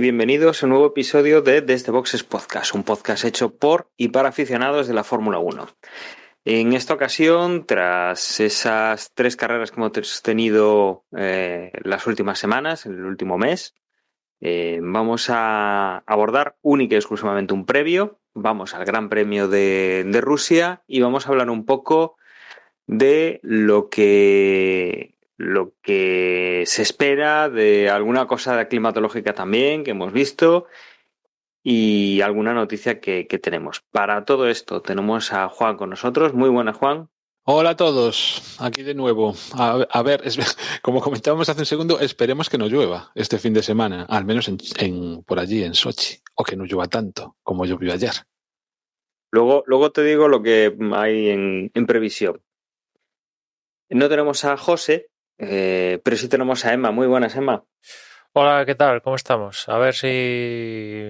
bienvenidos a un nuevo episodio de Desde Boxes Podcast, un podcast hecho por y para aficionados de la Fórmula 1. En esta ocasión, tras esas tres carreras que hemos tenido eh, las últimas semanas, en el último mes, eh, vamos a abordar única y exclusivamente un previo, vamos al Gran Premio de Rusia y vamos a hablar un poco de lo que lo que se espera de alguna cosa climatológica también que hemos visto y alguna noticia que, que, tenemos. Para todo esto tenemos a Juan con nosotros. Muy buenas, Juan. Hola a todos, aquí de nuevo. A, a ver, es, como comentábamos hace un segundo, esperemos que no llueva este fin de semana, al menos en, en, por allí en Sochi, o que no llueva tanto como llovió ayer. Luego, luego te digo lo que hay en, en previsión. No tenemos a José, eh, pero sí tenemos a Emma. Muy buenas, Emma. Hola, ¿qué tal? ¿Cómo estamos? A ver si.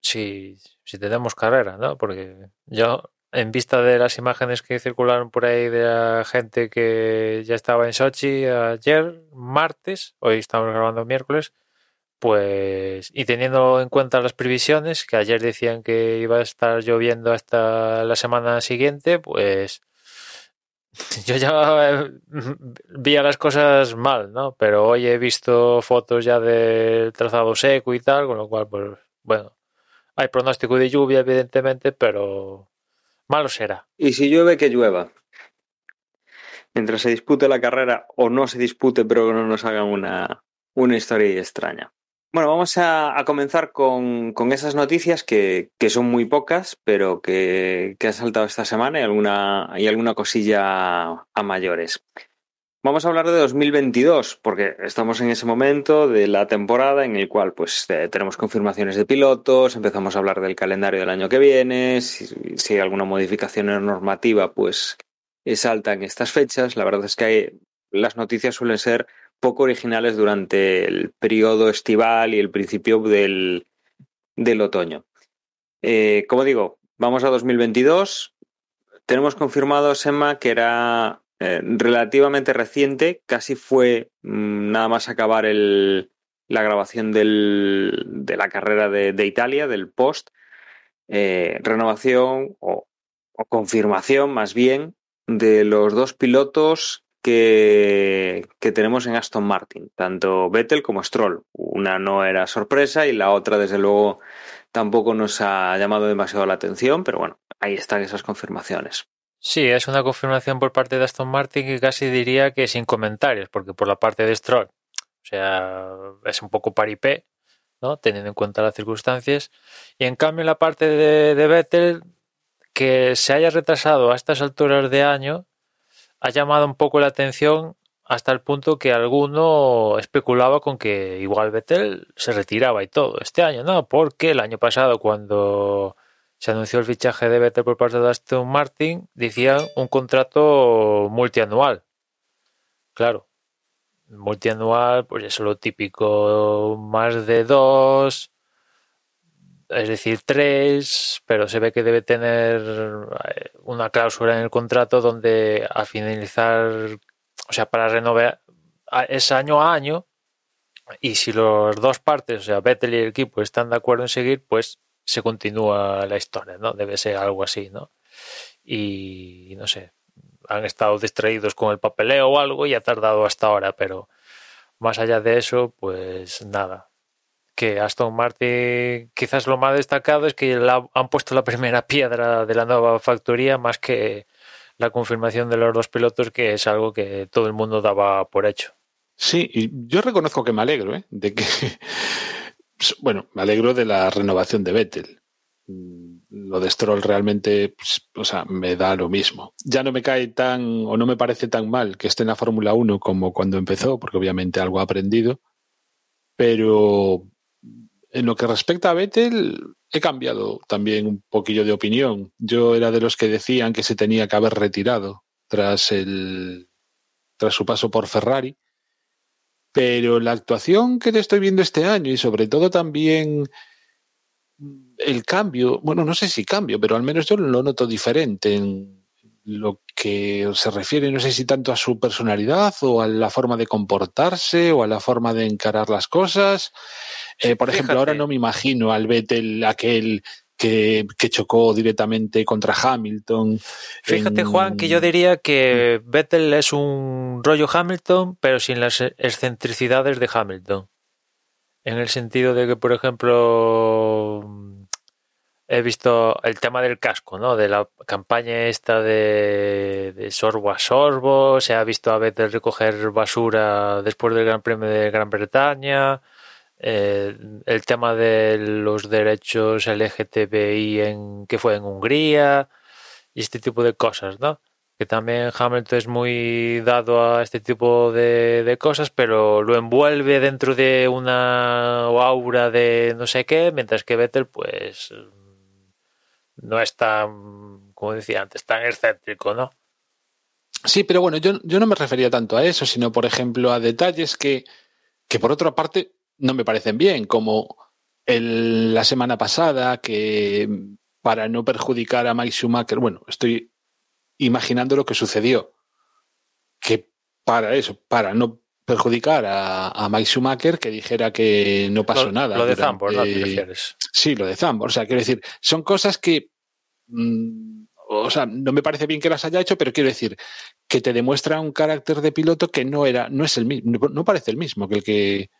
si, si tenemos carrera, ¿no? Porque yo, en vista de las imágenes que circularon por ahí de la gente que ya estaba en Sochi ayer, martes, hoy estamos grabando miércoles, pues. y teniendo en cuenta las previsiones, que ayer decían que iba a estar lloviendo hasta la semana siguiente, pues yo ya vi las cosas mal, ¿no? Pero hoy he visto fotos ya del trazado seco y tal, con lo cual, pues, bueno, hay pronóstico de lluvia, evidentemente, pero malo será. Y si llueve, que llueva. Mientras se dispute la carrera o no se dispute, pero que no nos hagan una, una historia extraña. Bueno, vamos a, comenzar con, con, esas noticias que, que, son muy pocas, pero que, que han saltado esta semana y alguna, y alguna cosilla a mayores. Vamos a hablar de 2022, porque estamos en ese momento de la temporada en el cual pues, eh, tenemos confirmaciones de pilotos, empezamos a hablar del calendario del año que viene, si, hay alguna modificación normativa, pues saltan estas fechas. La verdad es que hay, las noticias suelen ser poco originales durante el periodo estival y el principio del, del otoño. Eh, como digo, vamos a 2022. Tenemos confirmado, Emma, que era eh, relativamente reciente, casi fue mmm, nada más acabar el, la grabación del, de la carrera de, de Italia, del post, eh, renovación o confirmación más bien de los dos pilotos que, tenemos en Aston Martin, tanto Vettel como Stroll. Una no era sorpresa y la otra, desde luego, tampoco nos ha llamado demasiado la atención, pero bueno, ahí están esas confirmaciones. Sí, es una confirmación por parte de Aston Martin que casi diría que sin comentarios, porque por la parte de Stroll, o sea, es un poco paripé, ¿no? Teniendo en cuenta las circunstancias. Y en cambio, la parte de, de Vettel, que se haya retrasado a estas alturas de año, ha llamado un poco la atención hasta el punto que alguno especulaba con que igual Vettel se retiraba y todo este año, ¿no? Porque el año pasado cuando se anunció el fichaje de Vettel por parte de Aston Martin, decían un contrato multianual. Claro, multianual, pues eso es lo típico, más de dos, es decir, tres, pero se ve que debe tener eh, una cláusula en el contrato donde al finalizar, o sea, para renovar es año a año, y si los dos partes, o sea, Vettel y el equipo están de acuerdo en seguir, pues se continúa la historia, ¿no? Debe ser algo así, ¿no? Y no sé, han estado distraídos con el papeleo o algo y ha tardado hasta ahora, pero más allá de eso, pues nada, que Aston Martin quizás lo más destacado es que han puesto la primera piedra de la nueva factoría más que la confirmación de los dos pilotos, que es algo que todo el mundo daba por hecho. Sí, y yo reconozco que me alegro ¿eh? de que, bueno, me alegro de la renovación de Vettel. Lo de Stroll realmente, pues, o sea, me da lo mismo. Ya no me cae tan, o no me parece tan mal que esté en la Fórmula 1 como cuando empezó, porque obviamente algo ha aprendido. Pero en lo que respecta a Vettel, he cambiado también un poquillo de opinión. Yo era de los que decían que se tenía que haber retirado tras el tras su paso por Ferrari. Pero la actuación que le estoy viendo este año y sobre todo también el cambio, bueno, no sé si cambio, pero al menos yo lo noto diferente en lo que se refiere, no sé si tanto a su personalidad o a la forma de comportarse o a la forma de encarar las cosas. Eh, por ejemplo, ahora no me imagino al Vettel aquel que, que chocó directamente contra Hamilton. Fíjate, en- Juan, que yo diría que Vettel es un rollo Hamilton, pero sin las excentricidades de Hamilton. En el sentido de que, por ejemplo, he visto el tema del casco, ¿no? De la campaña esta de, sorbo a sorbo. Se ha visto a Vettel recoger basura después del Gran Premio de Gran Bretaña. Eh, el tema de los derechos LGTBI en que fue en Hungría y este tipo de cosas, ¿no? Que también Hamilton es muy dado a este tipo de, de cosas, pero lo envuelve dentro de una aura de no sé qué, mientras que Vettel, pues, no es tan, como decía antes, tan excéntrico, ¿no? Sí, pero bueno, yo, yo no me refería tanto a eso, sino, por ejemplo, a detalles que, que por otra parte, no me parecen bien, como la semana pasada, que para no perjudicar a Mike Schumacher, bueno, estoy imaginando lo que sucedió, que para eso, para no perjudicar a, a Mike Schumacher, que dijera que no pasó lo, nada. Lo de durante- Zambor, ¿no? ¿Te refieres? Sí, lo de Zambor. O sea, quiero decir, son cosas que. mm, o sea, no me parece bien que las haya hecho, pero quiero decir que te demuestra un carácter de piloto que no era, no es el mismo, no, parece el mismo que el que,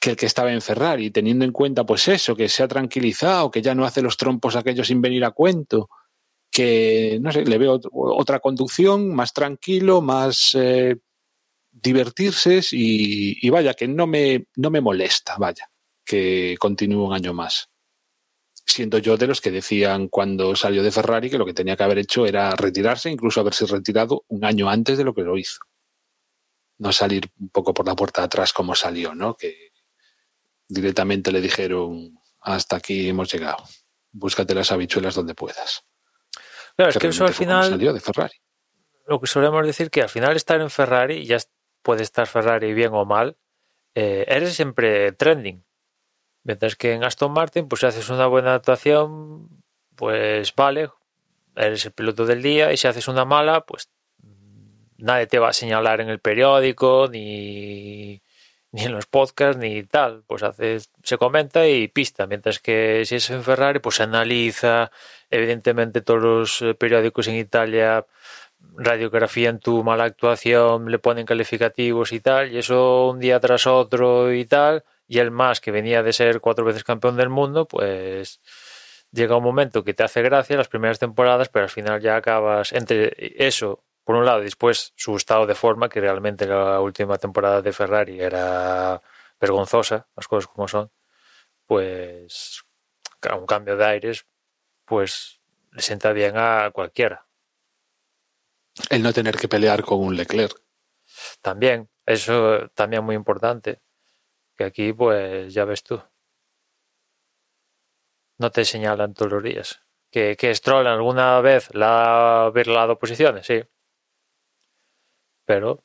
que el que estaba en Ferrari, teniendo en cuenta, pues eso, que se ha tranquilizado, que ya no hace los trompos aquellos sin venir a cuento, que no sé, le veo ot- otra conducción, más tranquilo, más eh, divertirse y, y vaya, que no me, no me molesta, vaya, que continúe un año más siendo yo de los que decían cuando salió de Ferrari que lo que tenía que haber hecho era retirarse, incluso haberse retirado un año antes de lo que lo hizo. No salir un poco por la puerta de atrás como salió, ¿no? Que directamente le dijeron hasta aquí hemos llegado. Búscate las habichuelas donde puedas. Claro, es que eso al final, salió de Ferrari. lo que solemos decir que al final estar en Ferrari, ya puede estar Ferrari bien o mal, eh, eres siempre trending. Mientras que en Aston Martin, pues si haces una buena actuación, pues vale, eres el piloto del día, y si haces una mala, pues nadie te va a señalar en el periódico, ni, ni en los podcasts, ni tal. Pues haces, se comenta y pista. Mientras que si es en Ferrari, pues se analiza. Evidentemente, todos los eh, periódicos en Italia radiografían tu mala actuación, le ponen calificativos y tal, y eso un día tras otro y tal, y el más que venía de ser cuatro veces campeón del mundo, pues llega un momento que te hace gracia las primeras temporadas, pero al final ya acabas entre eso, por un lado, y después su estado de forma, que realmente la última temporada de Ferrari era vergonzosa, las cosas como son, pues un cambio de aires, pues le sienta bien a cualquiera. El no tener que pelear con un Leclerc. También, eso también muy importante. Que aquí, pues, ya ves tú. No te señalan todos los días. Que, que Stroll alguna vez la ha virlado posiciones, sí. Pero,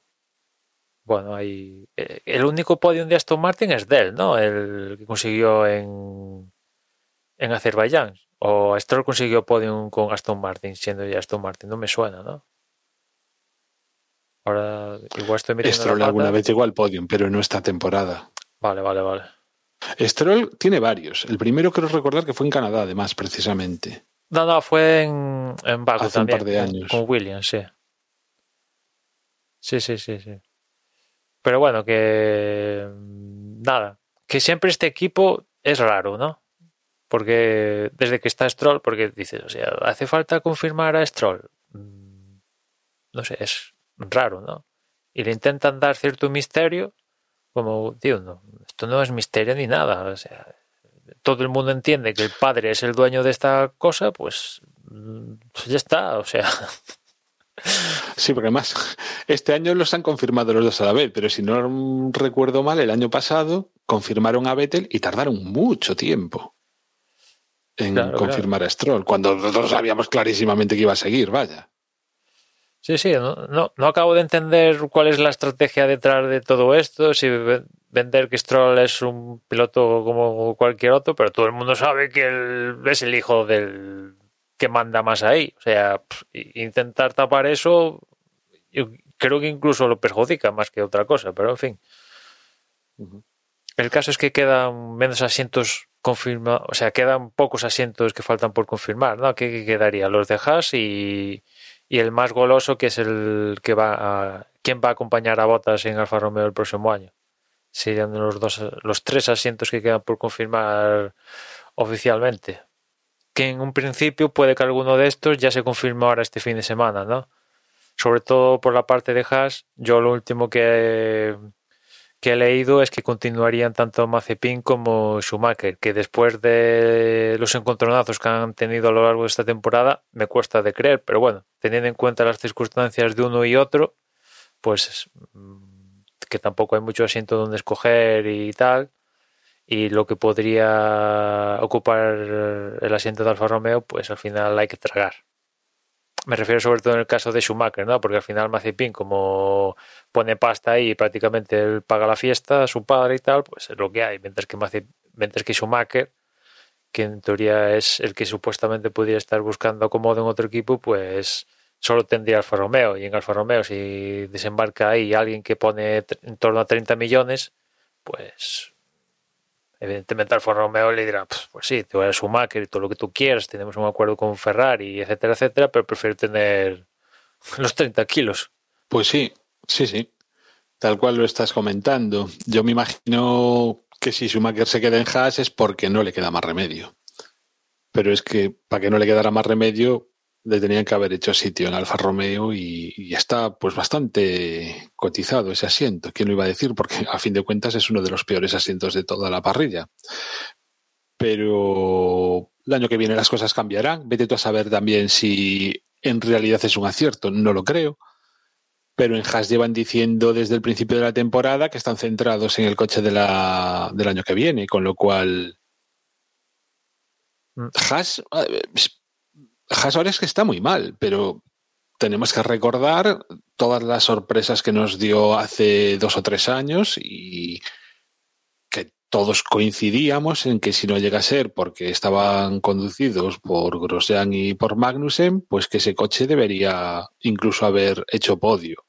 bueno, hay. eh, El único podium de Aston Martin es de él, ¿no? El que consiguió en, en Azerbaiyán. O Stroll consiguió podium con Aston Martin, siendo ya Aston Martin. No me suena, ¿no? Ahora, igual estoy metiendo Stroll alguna vez llegó al podium, pero no esta temporada. Vale, vale, vale. Stroll tiene varios. El primero quiero recordar que fue en Canadá, además, precisamente. No, no, fue en, en Baku Hace un par de años. Con, Williams, sí. Sí, sí, sí, sí. Pero bueno, que. Nada. Que siempre este equipo es raro, ¿no? Porque desde que está Stroll, porque dices, o sea, ¿hace falta confirmar a Stroll? Mm, No sé, es raro, ¿no? Y le intentan dar cierto misterio, como, tío, no, esto no es misterio ni nada, o sea, todo el mundo entiende que el padre es el dueño de esta cosa, pues, pues ya está, o sea, Sí, porque además este año los han confirmado los dos a la vez, pero si no recuerdo mal, el año pasado confirmaron a Vettel y tardaron mucho tiempo en Claro, confirmar a Stroll, cuando nosotros sabíamos clarísimamente que iba a seguir, vaya. Sí, sí, no, no, no acabo de entender cuál es la estrategia detrás de todo esto, si ve- vender que Stroll es un piloto como cualquier otro, pero todo el mundo sabe que él es el hijo del que manda más ahí. O sea, intentar tapar eso, yo creo que incluso lo perjudica más que otra cosa, pero en fin. El caso es que quedan menos asientos confirmados, o sea, quedan pocos asientos que faltan por confirmar, ¿no? ¿Qué, qué quedaría? Los de Haas y, y el más goloso, que es el que va a, ¿quién va a acompañar a Bottas en Alfa Romeo el próximo año? Serían los dos, los tres asientos que quedan por confirmar oficialmente. Que en un principio puede que alguno de estos ya se confirme ahora este fin de semana, ¿no? Sobre todo por la parte de Haas, yo lo último que, que he leído es que continuarían tanto Mazepin como Schumacher, que después de los encontronazos que han tenido a lo largo de esta temporada, me cuesta de creer, pero bueno, teniendo en cuenta las circunstancias de uno y otro, pues mm, que tampoco hay mucho asiento donde escoger y tal, y lo que podría ocupar el asiento de Alfa Romeo, pues al final hay que tragar. Me refiero sobre todo en el caso de Schumacher, ¿no? Porque al final Mazepin, como pone pasta ahí y prácticamente él paga la fiesta, su padre y tal, pues es lo que hay. Mientras que, mientras que Schumacher, que en teoría es el que supuestamente podría estar buscando acomodo en otro equipo, pues solo tendría Alfa Romeo. Y en Alfa Romeo, si desembarca ahí alguien que pone en torno a 30 millones, pues evidentemente Alfa Romeo le dirá, "Pues- pues sí, tú eres Schumacher y todo lo que tú quieras, tenemos un acuerdo con Ferrari, etcétera, etcétera, pero prefiero tener los 30 kilos. Pues sí, sí, sí. Tal cual lo estás comentando. Yo me imagino que si Schumacher se queda en Haas es porque no le queda más remedio. Pero es que para que no le quedara más remedio, le tenían que haber hecho sitio en Alfa Romeo y, y está pues bastante cotizado ese asiento. ¿Quién lo iba a decir? Porque a fin de cuentas es uno de los peores asientos de toda la parrilla. Pero el año que viene las cosas cambiarán. Vete tú a saber también si en realidad es un acierto. No lo creo pero en Haas llevan diciendo desde el principio de la temporada que están centrados en el coche de la, del año que viene, con lo cual Mm. Haas, ahora es que está muy mal, pero tenemos que recordar todas las sorpresas que nos dio hace dos o tres años y que todos coincidíamos en que si no llega a ser porque estaban conducidos por Grosjean y por Magnussen, pues que ese coche debería incluso haber hecho podio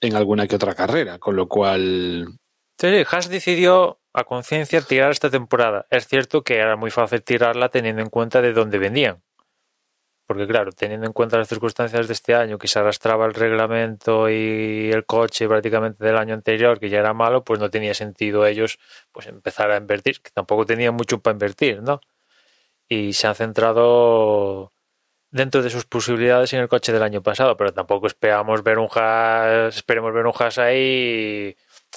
en alguna que otra carrera, con lo cual Sí, decidió a conciencia tirar esta temporada. Es cierto que era muy fácil tirarla teniendo en cuenta de dónde venían. Porque claro, teniendo en cuenta las circunstancias de este año, que se arrastraba el reglamento y el coche prácticamente del año anterior, que ya era malo, pues no tenía sentido ellos pues empezar a invertir, que tampoco tenían mucho para invertir, ¿no? Y se han centrado dentro de sus posibilidades en el coche del año pasado, pero tampoco esperamos ver un esperemos ver un Haas ahí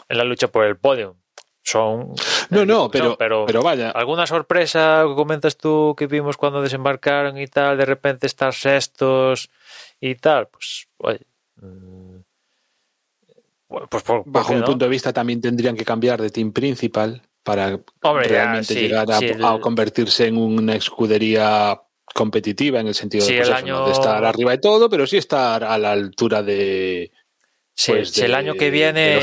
en la lucha por el podio. Son no, no, pero, pero, pero vaya, alguna sorpresa que comentas tú que vimos cuando desembarcaron y tal, de repente estar sextos y tal, pues oye, mm, pues por, ¿por bajo qué mi no? punto de vista también tendrían que cambiar de team principal para Hombre, ya, realmente sí, llegar a, sí, el- a convertirse en una escudería competitiva en el sentido Sí, de, pues el eso, año- no de estar arriba de todo, pero sí estar a la altura de, si, pues, si el año que viene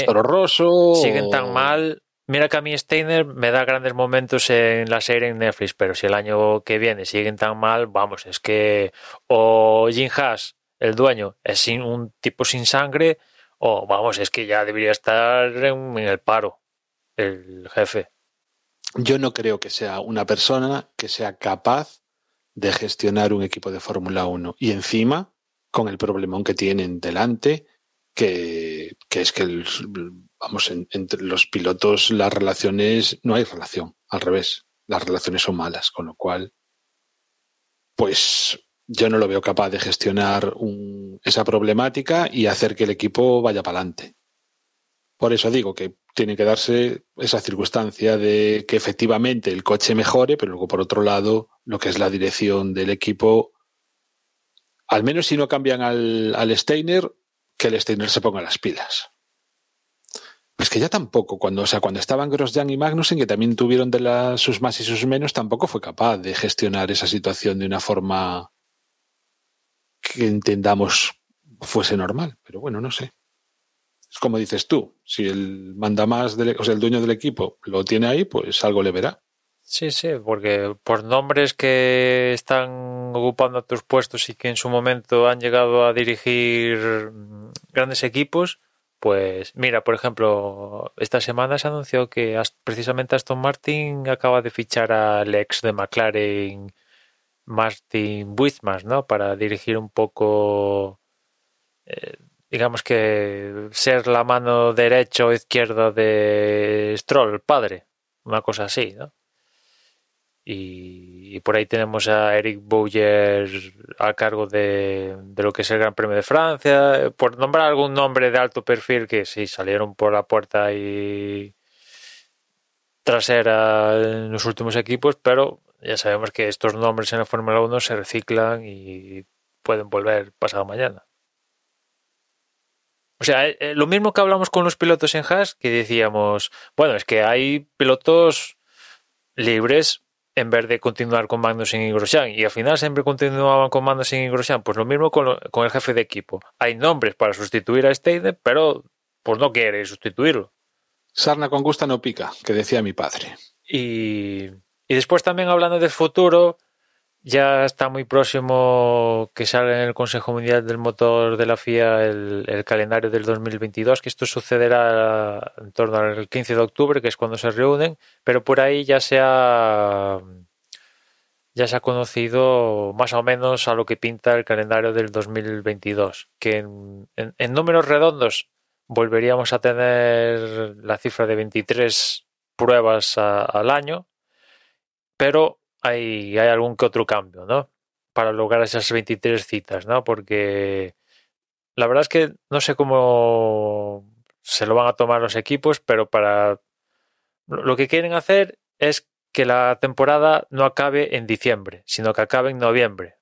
siguen tan mal. Mira que a mí Steiner me da grandes momentos en la serie en Netflix, pero si el año que viene siguen tan mal, vamos, es que o Jim Haas, el dueño, es un tipo sin sangre, o vamos, es que ya debería estar en, en el paro el jefe. Yo no creo que sea una persona que sea capaz de gestionar un equipo de Fórmula 1 y encima con el problemón que tienen delante, que, que es que el- vamos, en- entre los pilotos las relaciones, no hay relación, al revés, las relaciones son malas, con lo cual, pues yo no lo veo capaz de gestionar un- esa problemática y hacer que el equipo vaya para adelante. Por eso digo que tiene que darse esa circunstancia de que efectivamente el coche mejore, pero luego por otro lado lo que es la dirección del equipo, al menos si no cambian al, al Steiner, que el Steiner se ponga las pilas. Pues que ya tampoco, cuando, o sea, cuando estaban Grosjean y Magnussen, que también tuvieron de las, sus más y sus menos, tampoco fue capaz de gestionar esa situación de una forma que entendamos fuese normal. Pero bueno, no sé. Es como dices tú, si el manda más, del, o sea, el dueño del equipo lo tiene ahí, pues algo le verá. Sí, sí, porque por nombres que están ocupando tus puestos y que en su momento han llegado a dirigir grandes equipos, pues mira, por ejemplo, esta semana se anunció que precisamente Aston Martin acaba de fichar al ex de McLaren, Martin Whitmas, ¿no? Para dirigir un poco, eh, digamos que ser la mano derecha o izquierda de Stroll, el padre, una cosa así, ¿no? Y, por ahí tenemos a Eric Bouyer a cargo de, lo que es el Gran Premio de Francia, por nombrar algún nombre de alto perfil que sí salieron por la puerta y trasera en los últimos equipos, pero ya sabemos que estos nombres en la Fórmula 1 se reciclan y pueden volver pasado mañana. O sea, eh, eh, lo mismo que hablamos con los pilotos en Haas, que decíamos, bueno, es que hay pilotos libres en vez de continuar con Magnussen y Grosjean. Y al final siempre continuaban con Magnussen y Grosjean. Pues lo mismo con, con el jefe de equipo. Hay nombres para sustituir a Steiner, pero pues no quiere sustituirlo. Sarna con gusta no pica, que decía mi padre. Y, y después también hablando del futuro, ya está muy próximo que salga en el Consejo Mundial del Motor de la FIA el, calendario del 2022, que esto sucederá en torno al 15 de octubre, que es cuando se reúnen, pero por ahí ya se ha, ya se ha conocido más o menos a lo que pinta el calendario del 2022, que en, números redondos volveríamos a tener la cifra de 23 pruebas al año, pero hay, hay algún que otro cambio, ¿no? Para lograr esas 23 citas, ¿no? Porque la verdad es que no sé cómo se lo van a tomar los equipos, pero para lo que quieren hacer es que la temporada no acabe en diciembre, sino que acabe en noviembre,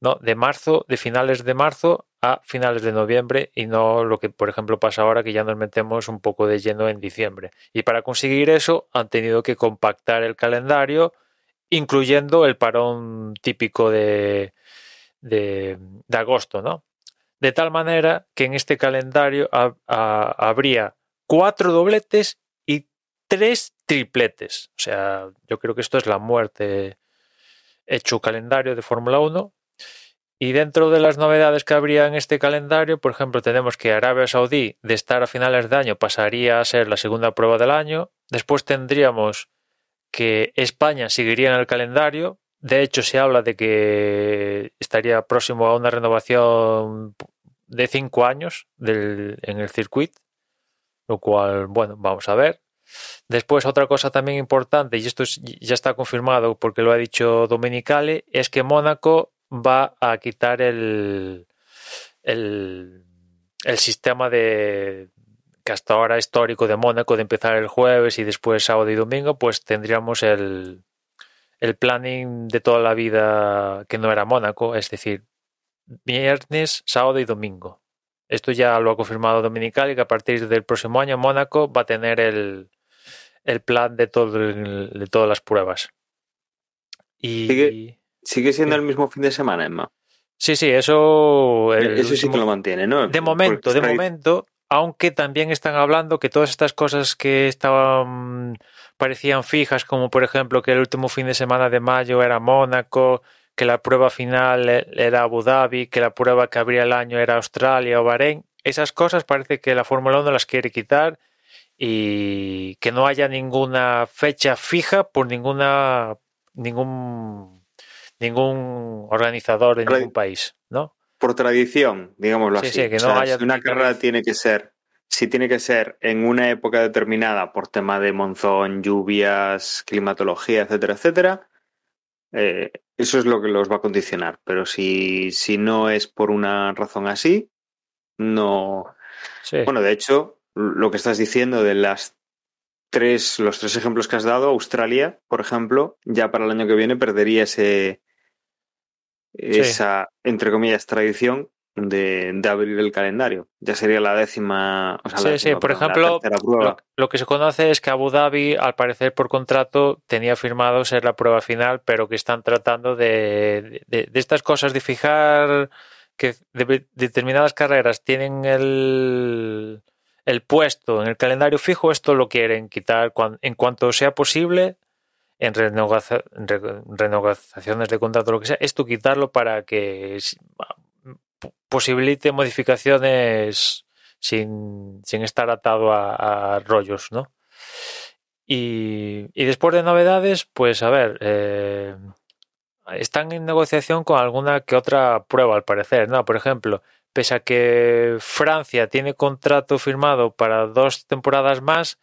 ¿no? De marzo, de finales de marzo a finales de noviembre y no lo que, por ejemplo, pasa ahora que ya nos metemos un poco de lleno en diciembre. Y para conseguir eso han tenido que compactar el calendario incluyendo el parón típico de, de, agosto, ¿no? De tal manera que en este calendario habría cuatro dobletes y tres tripletes. O sea, yo creo que esto es la muerte hecho calendario de Fórmula 1. Y dentro de las novedades que habría en este calendario, por ejemplo, tenemos que Arabia Saudí, de estar a finales de año, pasaría a ser la segunda prueba del año. Después tendríamos que España seguiría en el calendario. De hecho, se habla de que estaría próximo a una renovación de cinco años en el circuito, lo cual, bueno, vamos a ver. Después, otra cosa también importante, y esto ya está confirmado porque lo ha dicho Dominicale, es que Mónaco va a quitar el, el, el sistema de, que hasta ahora histórico de Mónaco de empezar el jueves y después sábado y domingo, pues tendríamos el, el planning de toda la vida que no era Mónaco, es decir, viernes, sábado y domingo. Esto ya lo ha confirmado Dominical y que a partir del próximo año Mónaco va a tener el, el plan de, todo de todas las pruebas. Y, ¿Sigue, ¿Sigue siendo el mismo fin de semana, Emma? Sí, sí, eso. eso sí que lo mantiene, ¿no? De momento, de momento, aunque también están hablando que todas estas cosas que estaban parecían fijas, como por ejemplo que el último fin de semana de mayo era Mónaco, que la prueba final e-, era Abu Dhabi, que la prueba que abría el año era Australia o Bahrein, esas cosas parece que la Fórmula 1 las quiere quitar y que no haya ninguna fecha fija por ninguna ningún ningún organizador de ningún país, ¿no? Por tradición, digámoslo así. que no haya una carrera tiene que ser, si tiene que ser en una época determinada por tema de monzón, lluvias, climatología, etcétera, etcétera, eh, eso es lo que los va a condicionar. Pero si, si no es por una razón así, no. Bueno, de hecho, lo que estás diciendo de las tres, los tres ejemplos que has dado, Australia, por ejemplo, ya para el año que viene perdería ese, esa, entre comillas, tradición de, abrir el calendario. Ya sería la décima. O sí, sí, por ejemplo, lo, que se conoce es que Abu Dhabi, al parecer por contrato, tenía firmado ser la prueba final, pero que están tratando de, de, estas cosas de fijar que de- determinadas carreras tienen el, el puesto en el calendario fijo, esto lo quieren quitar en cuanto sea posible en, renegociaciones de contrato, lo que sea, esto quitarlo para que p- posibilite modificaciones sin, sin estar atado a, a rollos, ¿no? Y, y después de novedades, pues a ver, eh, están en negociación con alguna que otra prueba, al parecer, ¿no? Por ejemplo, pese a que Francia tiene contrato firmado para dos temporadas más,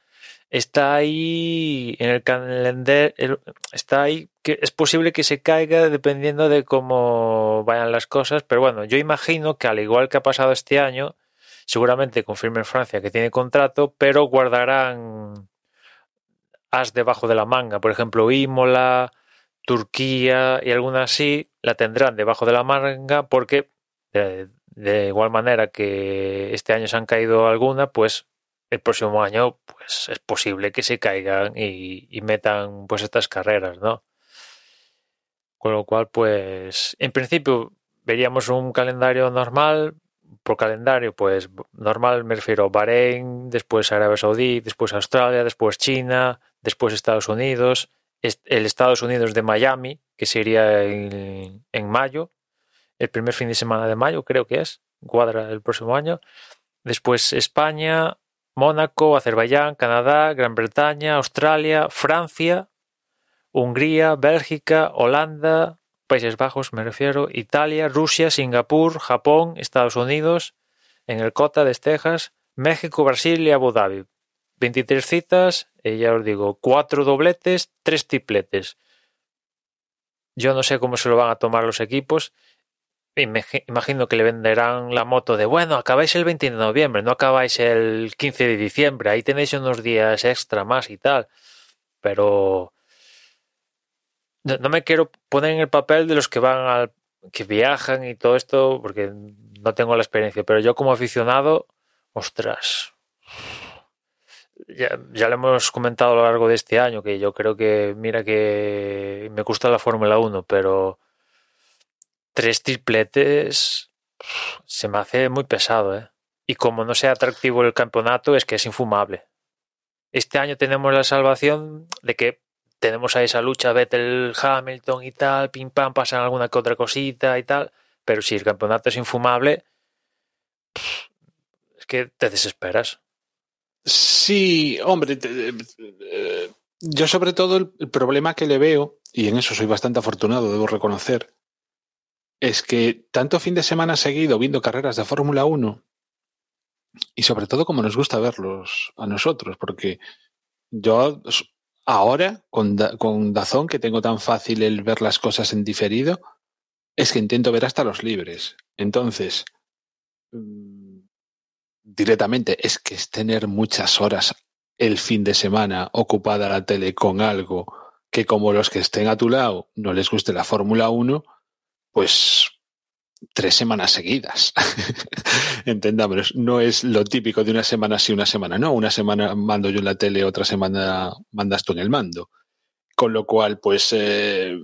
está ahí en el calendario, está ahí que es posible que se caiga dependiendo de cómo vayan las cosas, pero bueno, yo imagino que al igual que ha pasado este año, seguramente confirmen Francia que tiene contrato, pero guardarán as debajo de la manga, por ejemplo, Imola, Turquía y algunas así la tendrán debajo de la manga porque de, igual manera que este año se han caído algunas, pues el próximo año es posible que se caigan y, metan pues estas carreras, ¿no? Con lo cual, pues en principio veríamos un calendario normal. Por calendario, pues normal me refiero a Bahrein, después Arabia Saudí, después Australia, después China, después Estados Unidos, el Estados Unidos de Miami, que sería en, en mayo, el primer fin de semana de mayo creo que es, cuadra el próximo año. Después España, Mónaco, Azerbaiyán, Canadá, Gran Bretaña, Australia, Francia, Hungría, Bélgica, Holanda, Países Bajos me refiero, Italia, Rusia, Singapur, Japón, Estados Unidos, en el Cota de Texas, México, Brasil y Abu Dhabi. 23 citas, y ya os digo, cuatro dobletes, tres tripletes. Yo no sé cómo se lo van a tomar los equipos. Imag- Imagino que le venderán la moto de, bueno, acabáis el 20 de noviembre, no acabáis el 15 de diciembre, ahí tenéis unos días extra más y tal. Pero no, no me quiero poner en el papel de los que van al, que viajan y todo esto, porque no tengo la experiencia, pero yo como aficionado, ostras, ya, ya lo hemos comentado a lo largo de este año, que yo creo que, mira que me gusta la Fórmula 1, pero tres tripletes se me hace muy pesado, ¿eh? Y como no sea atractivo el campeonato, es que es infumable. Este año tenemos la salvación de que tenemos a esa lucha Vettel Hamilton y tal, pim pam, pasan alguna que otra cosita y tal, pero si el campeonato es infumable, es que te desesperas. Sí, hombre, te- eh, yo sobre todo el problema que le veo, y en eso soy bastante afortunado, debo reconocer, es que tanto fin de semana seguido viendo carreras de Fórmula 1, y sobre todo como nos gusta verlos a nosotros, porque yo ahora, con, Da- con Dazón, que tengo tan fácil el ver las cosas en diferido, es que intento ver hasta los libres. Entonces, mm, directamente es que es tener muchas horas el fin de semana ocupada la tele con algo que como los que estén a tu lado no les guste la Fórmula 1, pues tres semanas seguidas. Entendámonos, no es lo típico de una semana sí, una semana no. Una semana mando yo en la tele, otra semana mandas tú en el mando. Con lo cual, pues eh,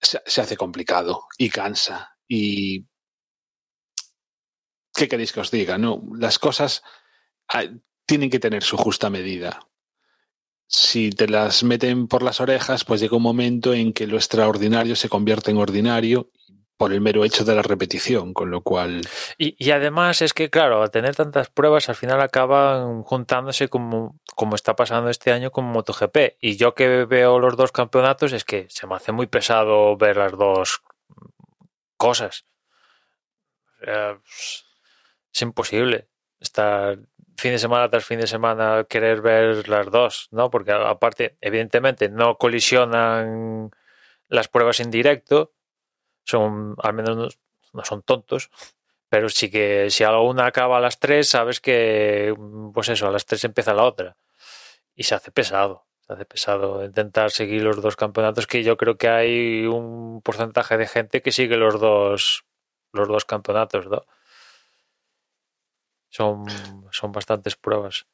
se, se hace complicado y cansa. Y ¿qué queréis que os diga? No, las cosas ah, tienen que tener su justa medida. Si te las meten por las orejas, pues llega un momento en que lo extraordinario se convierte en ordinario por el mero hecho de la repetición, con lo cual Y, además es que, claro, al tener tantas pruebas, al final acaban juntándose como, como está pasando este año con MotoGP. Y yo que veo los dos campeonatos, es que se me hace muy pesado ver las dos cosas. Es imposible estar fin de semana tras fin de semana querer ver las dos, ¿no? Porque aparte, evidentemente, no colisionan las pruebas en directo, son, al menos no, son tontos, pero sí que si alguna acaba a las 3, sabes que, pues eso, a las 3 empieza la otra. Y se hace pesado, se hace pesado intentar seguir los dos campeonatos, que yo creo que hay un porcentaje de gente que sigue los dos, los dos campeonatos, ¿no? Son, son bastantes pruebas.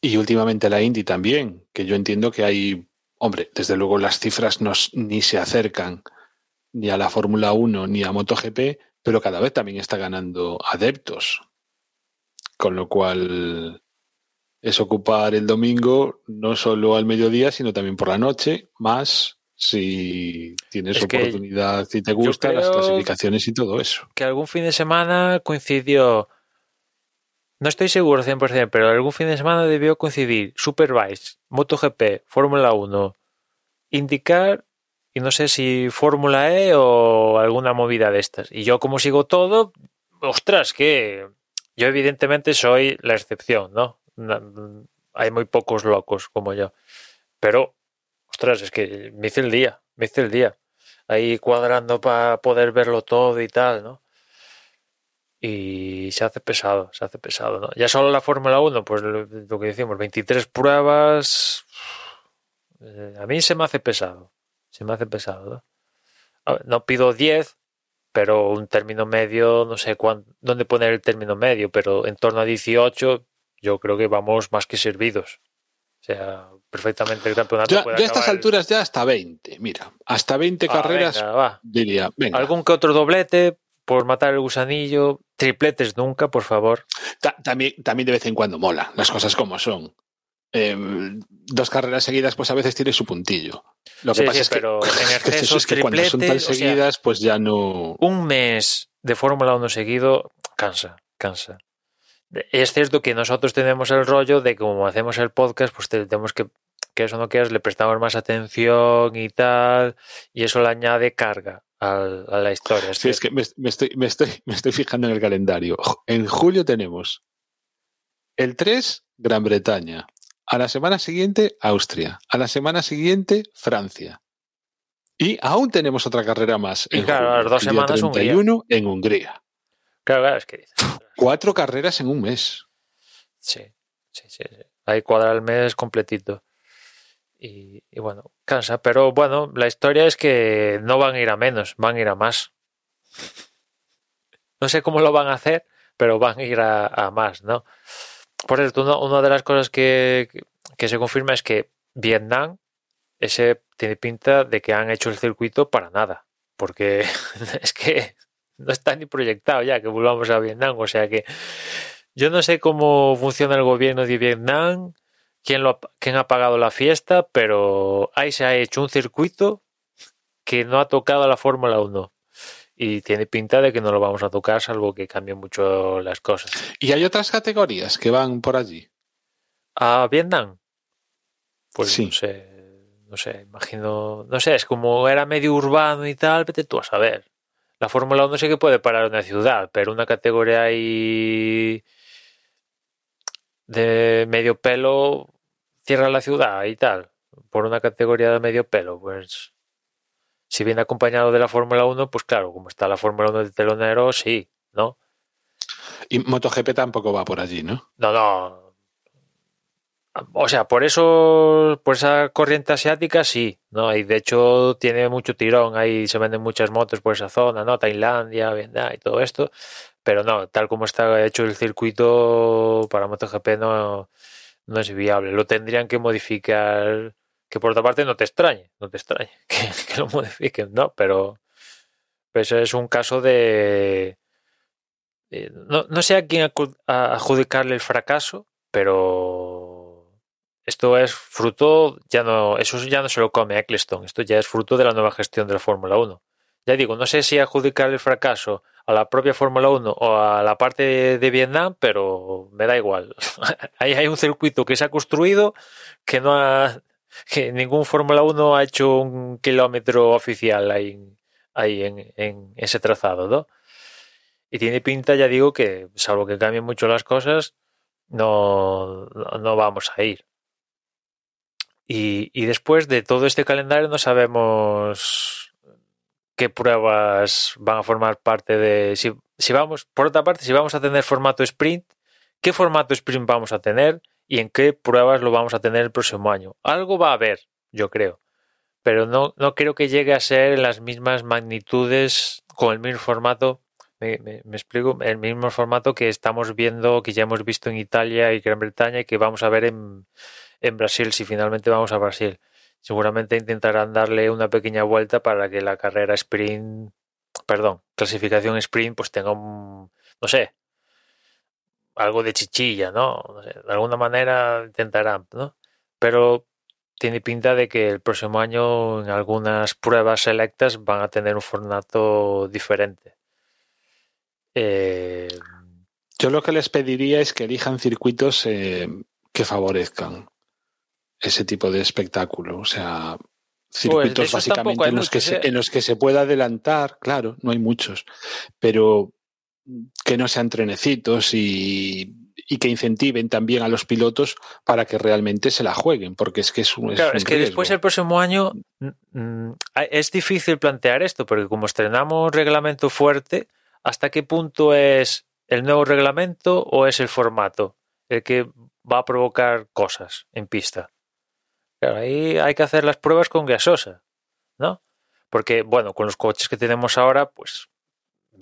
Y últimamente la Indy también, que yo entiendo que hay, hombre, desde luego las cifras ni se acercan ni a la Fórmula 1 ni a MotoGP, pero cada vez también está ganando adeptos. Con lo cual es ocupar el domingo no solo al mediodía, sino también por la noche, más si tienes Es oportunidad y te gustan las clasificaciones y todo eso. Que algún fin de semana coincidió. No estoy seguro 100%, pero algún fin de semana debió coincidir Superbike, MotoGP, Fórmula 1, IndyCar y no sé si Fórmula E o alguna movida de estas. Y yo como sigo todo, ostras, que yo evidentemente soy la excepción, ¿no? Hay muy pocos locos como yo. Pero, ostras, es que me hice el día, me hice el día. Ahí cuadrando para poder verlo todo y tal, ¿no? Y se hace pesado, se hace pesado, ¿no? Ya solo la Fórmula 1, pues lo, lo que decimos, 23 pruebas, eh, a mí se me hace pesado, se me hace pesado, ¿no? A ver, no pido 10, pero un término medio, no sé cuán, dónde poner el término medio, pero en torno a 18 yo creo que vamos más que servidos. O sea, perfectamente el campeonato Ya, puede ya a estas alturas ya hasta 20, mira, hasta 20 Ah, carreras venga, va. diría, venga, Algún que otro doblete por matar el gusanillo, tripletes nunca, por favor. Ta- también, también de vez en cuando mola, las cosas como son. Eh, dos carreras seguidas, pues a veces tiene su puntillo. Lo que Sí, pasa sí, es que, pero en eso exceso, es que cuando son tan tripletes, o sea, seguidas, pues ya no. un mes de Fórmula 1 seguido cansa, cansa. Es cierto que nosotros tenemos el rollo de que como hacemos el podcast, pues te- tenemos que, que eso no quieras, le prestamos más atención y tal, y eso le añade carga al- a la historia. Sí, es que me, me estoy, me, estoy, me estoy fijando en el calendario. En julio tenemos el 3, Gran Bretaña. A la semana siguiente, Austria. A la semana siguiente, Francia. Y aún tenemos otra carrera más. Y en claro, julio, las dos semanas, Hungría. 31 en Hungría. Claro, claro, es que Cuatro carreras en un mes. Sí, sí, sí, sí. Ahí cuadra el mes completito. Y, y bueno, cansa. Pero bueno, la historia es que no van a ir a menos, van a ir a más. No sé cómo lo van a hacer, pero van a ir a, a más, ¿no? Por cierto, una, una de las cosas que, que se confirma es que Vietnam, ese tiene pinta de que han hecho el circuito para nada. Porque es que no está ni proyectado ya que volvamos a Vietnam. O sea que yo no sé cómo funciona el gobierno de Vietnam, quién, lo, ha- quién ha pagado la fiesta, pero ahí se ha hecho un circuito que no ha tocado la Fórmula 1. Y tiene pinta de que no lo vamos a tocar, salvo que cambien mucho las cosas. Y hay otras categorías que van por allí. ¿A Vietnam? Pues Sí. no sé, no sé, imagino, no sé, es como era medio urbano y tal, vete tú a saber. La Fórmula 1 sí que puede parar una ciudad, pero una categoría ahí de medio pelo cierra la ciudad y tal. Por una categoría de medio pelo, pues si viene acompañado de la Fórmula 1, pues claro, como está la Fórmula 1 de telonero, sí, ¿no? Y MotoGP tampoco va por allí, ¿no? No, no. O sea, por eso, por esa corriente asiática, sí, ¿no? Y de hecho tiene mucho tirón, ahí se venden muchas motos por esa zona, ¿no? Tailandia, Vietnam y todo esto. Pero no, tal como está hecho el circuito para MotoGP no, no es viable. Lo tendrían que modificar, que por otra parte no te extrañe, no te extrañe que, lo modifiquen, ¿no? Pero, pero eso es un caso de... no, no sé a quién a- adjudicarle el fracaso, pero esto es fruto, ya no, eso ya no se lo come Eccleston, esto ya es fruto de la nueva gestión de la Fórmula 1. Ya digo, no sé si adjudicar el fracaso a la propia Fórmula 1 o a la parte de Vietnam, pero me da igual. Ahí hay un circuito que se ha construido que no ha, que ningún Fórmula 1 ha hecho un kilómetro oficial ahí, ahí en, en ese trazado, ¿no? Y tiene pinta, ya digo, que salvo que cambien mucho las cosas, no, no vamos a ir. Y, y después de todo este calendario no sabemos qué pruebas van a formar parte de... Si, si vamos, por otra parte, si vamos a tener formato sprint, ¿qué formato sprint vamos a tener y en qué pruebas lo vamos a tener el próximo año? Algo va a haber, yo creo, pero no, no creo que llegue a ser en las mismas magnitudes con el mismo formato. Me, me- me explico, el mismo formato que estamos viendo, que ya hemos visto en Italia y Gran Bretaña y que vamos a ver en, en Brasil, si finalmente vamos a Brasil. Seguramente intentarán darle una pequeña vuelta para que la carrera sprint, perdón, clasificación sprint, pues tenga un, no sé, algo de chichilla, ¿no? de alguna manera intentarán, ¿no? Pero tiene pinta de que el próximo año en algunas pruebas selectas van a tener un formato diferente. Eh, Yo lo que les pediría es que elijan circuitos eh, que favorezcan ese tipo de espectáculo. O sea, circuitos tampoco básicamente en los, que se, ¿eh? en los que se pueda adelantar, claro, no hay muchos, pero que no sean trenecitos y, y que incentiven también a los pilotos para que realmente se la jueguen, porque es que es un, es Claro, un es que riesgo. después el próximo año mm, mm, es difícil plantear esto, porque como estrenamos un reglamento fuerte, ¿hasta qué punto es el nuevo reglamento o es el formato el que va a provocar cosas en pista? Claro, ahí hay que hacer las pruebas con gasosa, ¿no? Porque, bueno, con los coches que tenemos ahora, pues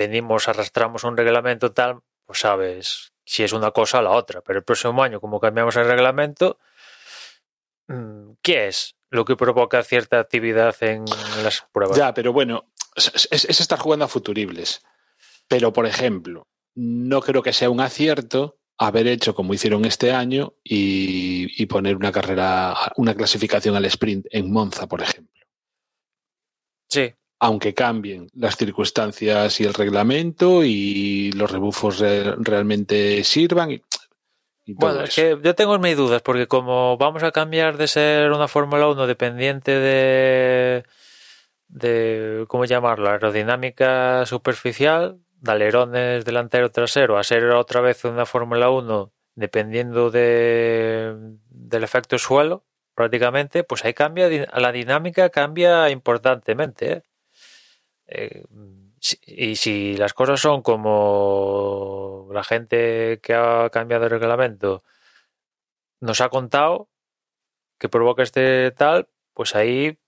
venimos, arrastramos un reglamento tal, pues sabes si es una cosa o la otra. Pero el próximo año, como cambiamos el reglamento, mm, ¿qué es lo que provoca cierta actividad en las pruebas? Ya, pero bueno, es, es- es estar jugando a futuribles. Pero, por ejemplo, no creo que sea un acierto haber hecho como hicieron este año y, y poner una carrera, una clasificación al sprint en Monza, por ejemplo. Sí, Aunque cambien las circunstancias y el reglamento y los rebufos re- realmente sirvan. Y, y todo Bueno, es que yo tengo mis dudas, porque como vamos a cambiar de ser una Fórmula 1 dependiente de, de, ¿cómo llamarlo? Aerodinámica superficial, de alerones delantero trasero, a ser otra vez una Fórmula 1 dependiendo de, del efecto suelo, prácticamente, pues ahí cambia, la dinámica cambia importantemente. ¿eh? Eh, y si las cosas son como la gente que ha cambiado el reglamento nos ha contado que provoca este tal, pues ahí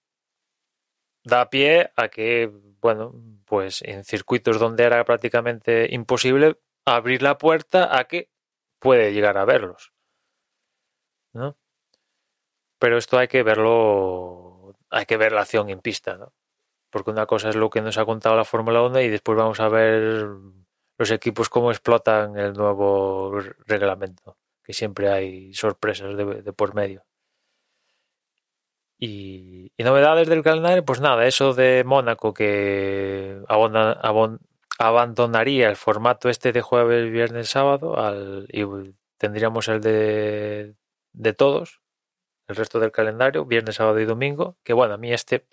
da pie a que, bueno, pues en circuitos donde era prácticamente imposible abrir la puerta a que puede llegar a verlos. ¿No? Pero esto hay que verlo, hay que ver la acción en pista, ¿no? Porque una cosa es lo que nos ha contado la Fórmula 1 y después vamos a ver los equipos cómo explotan el nuevo reglamento, que siempre hay sorpresas de, por medio. Y, y novedades del calendario, pues nada, eso de Mónaco que abandonaría el formato este de jueves, viernes, sábado al, y tendríamos el de, de todos, el resto del calendario, viernes, sábado y domingo, que bueno, a mí este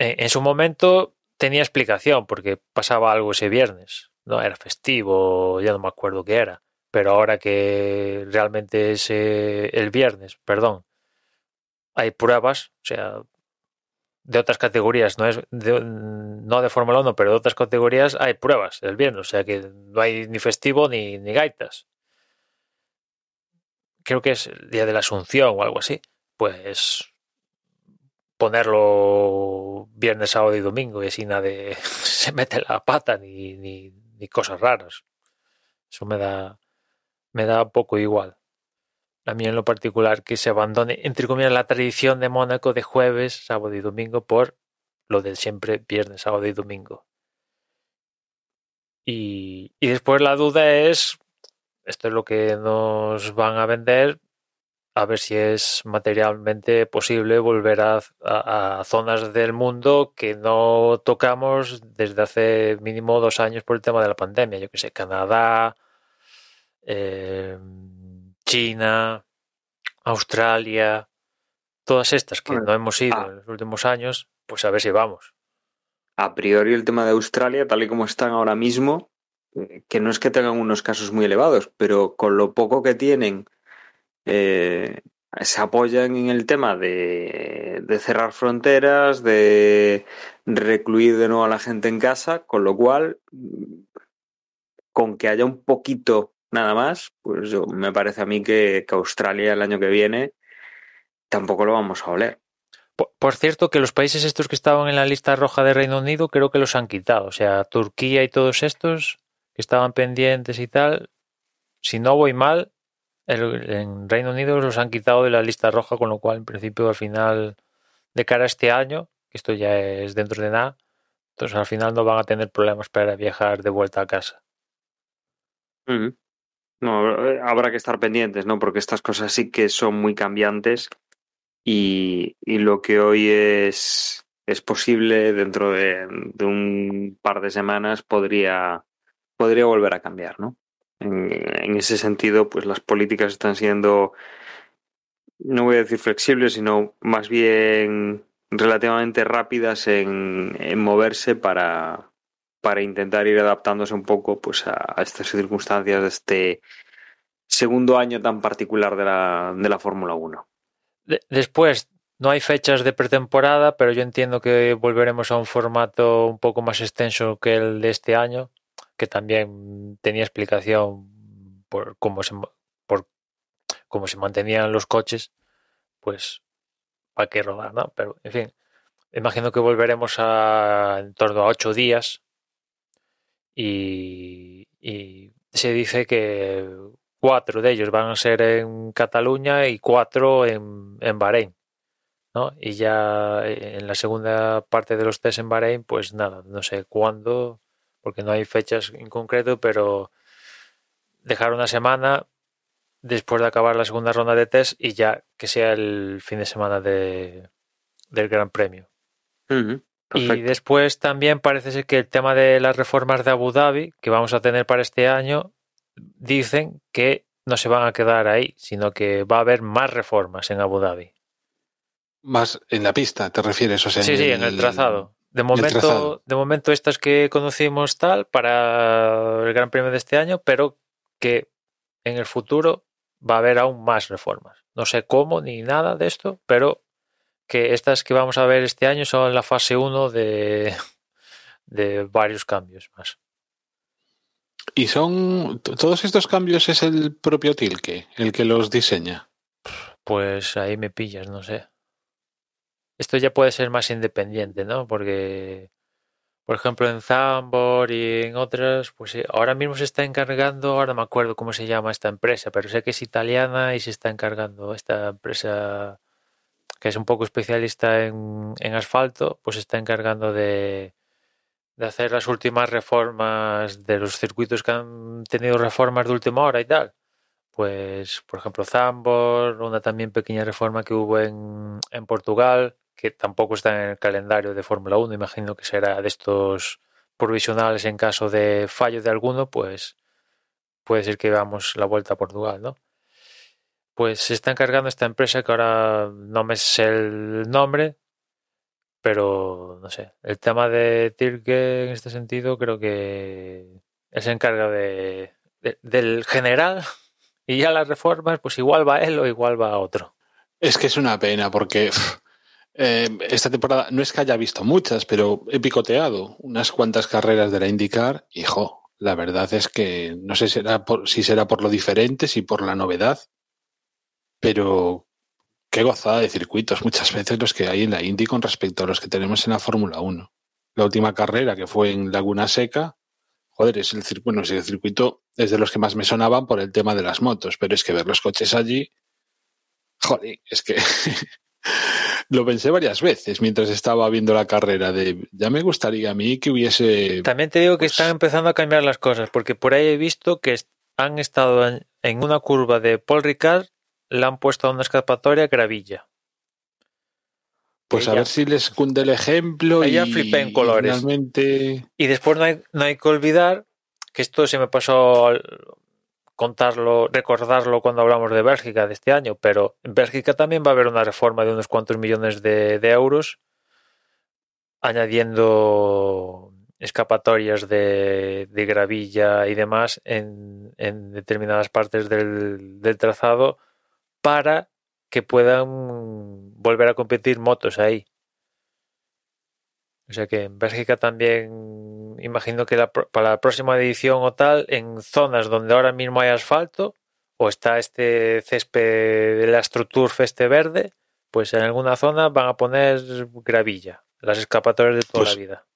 en, en su momento tenía explicación porque pasaba algo ese viernes, ¿no? Era festivo, ya no me acuerdo qué era, pero ahora que realmente es eh, el viernes, perdón, hay pruebas, o sea, de otras categorías, no es de, no de Fórmula 1, pero de otras categorías hay pruebas el viernes, o sea que no hay ni festivo ni, ni gaitas. Creo que es el día de la Asunción o algo así. Pues ponerlo viernes, sábado y domingo y así nadie se mete la pata ni, ni, cosas raras. Eso me da, me da poco igual. A mí en lo particular que se abandone, entre comillas, la tradición de Mónaco de jueves, sábado y domingo por lo de siempre viernes, sábado y domingo. Y, y después la duda es, esto es lo que nos van a vender, a ver si es materialmente posible volver a, a, a, zonas del mundo que no tocamos desde hace mínimo dos años por el tema de la pandemia. Yo que sé, Canadá, eh, China, Australia, todas estas que Bueno, no hemos ido ah. en los últimos años, pues a ver si vamos. A priori el tema de Australia, tal y como están ahora mismo, eh, que no es que tengan unos casos muy elevados, pero con lo poco que tienen, eh, se apoyan en el tema de, cerrar fronteras, de recluir de nuevo a la gente en casa, con lo cual, con que haya un poquito nada más, pues yo, me parece a mí que, que Australia el año que viene tampoco lo vamos a oler. Por, cierto, que los países estos que estaban en la lista roja de Reino Unido creo que los han quitado. O sea, Turquía y todos estos que estaban pendientes y tal, si no voy mal, el, en Reino Unido los han quitado de la lista roja, con lo cual, en principio, al final, de cara a este año, que esto ya es dentro de nada, Entonces al final no van a tener problemas para viajar de vuelta a casa. No, habrá que estar pendientes, ¿no? Porque estas cosas sí que son muy cambiantes y, y lo que hoy es, es posible dentro de, de un par de semanas podría, podría volver a cambiar, ¿no? En, ese sentido, pues las políticas están siendo, no voy a decir flexibles, sino más bien relativamente rápidas en, moverse para, para intentar ir adaptándose un poco pues a, estas circunstancias de este segundo año tan particular de la, de la Fórmula 1. De- después, no hay fechas de pretemporada, pero yo entiendo que volveremos a un formato un poco más extenso que el de este año, que también tenía explicación por cómo se, por cómo se mantenían los coches, pues para qué rodar, ¿no? Pero, en fin, imagino que volveremos a en torno a ocho días y, se dice que cuatro de ellos van a ser en Cataluña y cuatro en, en Bahrein, ¿no? Y ya en la segunda parte de los test en Bahrein, pues nada, no sé cuándo, porque no hay fechas en concreto, pero dejar una semana después de acabar la segunda ronda de test y ya que sea el fin de semana de, del Gran Premio. Y después también parece ser que el tema de las reformas de Abu Dhabi que vamos a tener para este año, dicen que no se van a quedar ahí, sino que va a haber más reformas en Abu Dhabi. Más en la pista, ¿te refieres? O sea, Sí, sí, en el trazado. De momento, de momento estas que conocimos tal para el Gran Premio de este año, pero que en el futuro va a haber aún más reformas. No sé cómo ni nada de esto, pero que estas que vamos a ver este año son la fase 1 de, de varios cambios más. Y son. Todos estos cambios es el propio Tilke el que los diseña. Pues ahí me pillas, no sé. Esto ya puede ser más independiente, ¿no? Porque, por ejemplo, en Zambor y en otras, pues sí, ahora mismo se está encargando, ahora no me acuerdo cómo se llama esta empresa, pero sé que es italiana y se está encargando esta empresa que es un poco especialista en, en asfalto, pues se está encargando de, de hacer las últimas reformas de los circuitos que han tenido reformas de última hora y tal. Pues, por ejemplo, Zambor, una también pequeña reforma que hubo en, en Portugal, que tampoco está en el calendario de Fórmula 1, imagino que será de estos provisionales en caso de fallo de alguno, pues puede ser que veamos la vuelta a Portugal, ¿no? Pues se está encargando esta empresa que ahora no me sé el nombre, pero no sé, el tema de Tirke en este sentido creo que él se encarga de, de- del general y ya las reformas, pues igual va él o igual va otro. Es que es una pena porque eh, esta temporada no es que haya visto muchas, pero he picoteado unas cuantas carreras de la IndyCar. Hijo, la verdad es que no sé será por, si será por lo diferente, si por la novedad, pero qué gozada de circuitos muchas veces los que hay en la Indy con respecto a los que tenemos en la Fórmula 1. La última carrera que fue en Laguna Seca, joder, es el circuito, es el circuito es de los que más me sonaban por el tema de las motos, pero es que ver los coches allí, joder, es que lo pensé varias veces mientras estaba viendo la carrera de ya me gustaría a mí que hubiese También te digo que Pues- están empezando a cambiar las cosas, porque por ahí he visto que han estado en, en una curva de Paul Ricard, le han puesto a una escapatoria gravilla. pues a ver si les cunde el ejemplo Ella y, flipé en colores. y finalmente Y después no hay, no hay que olvidar que esto se me pasó contarlo, recordarlo cuando hablamos de Bélgica de este año, pero en Bélgica también va a haber una reforma de unos cuantos millones de, de euros, añadiendo escapatorias de, de gravilla y demás en, en determinadas partes del, del trazado para que puedan volver a competir motos ahí. O sea que en Bélgica también imagino que la, para la próxima edición o tal, en zonas donde ahora mismo hay asfalto o está este césped de la Astroturf este verde, pues en alguna zona van a poner gravilla, las escapatorias de toda Pues- la vida.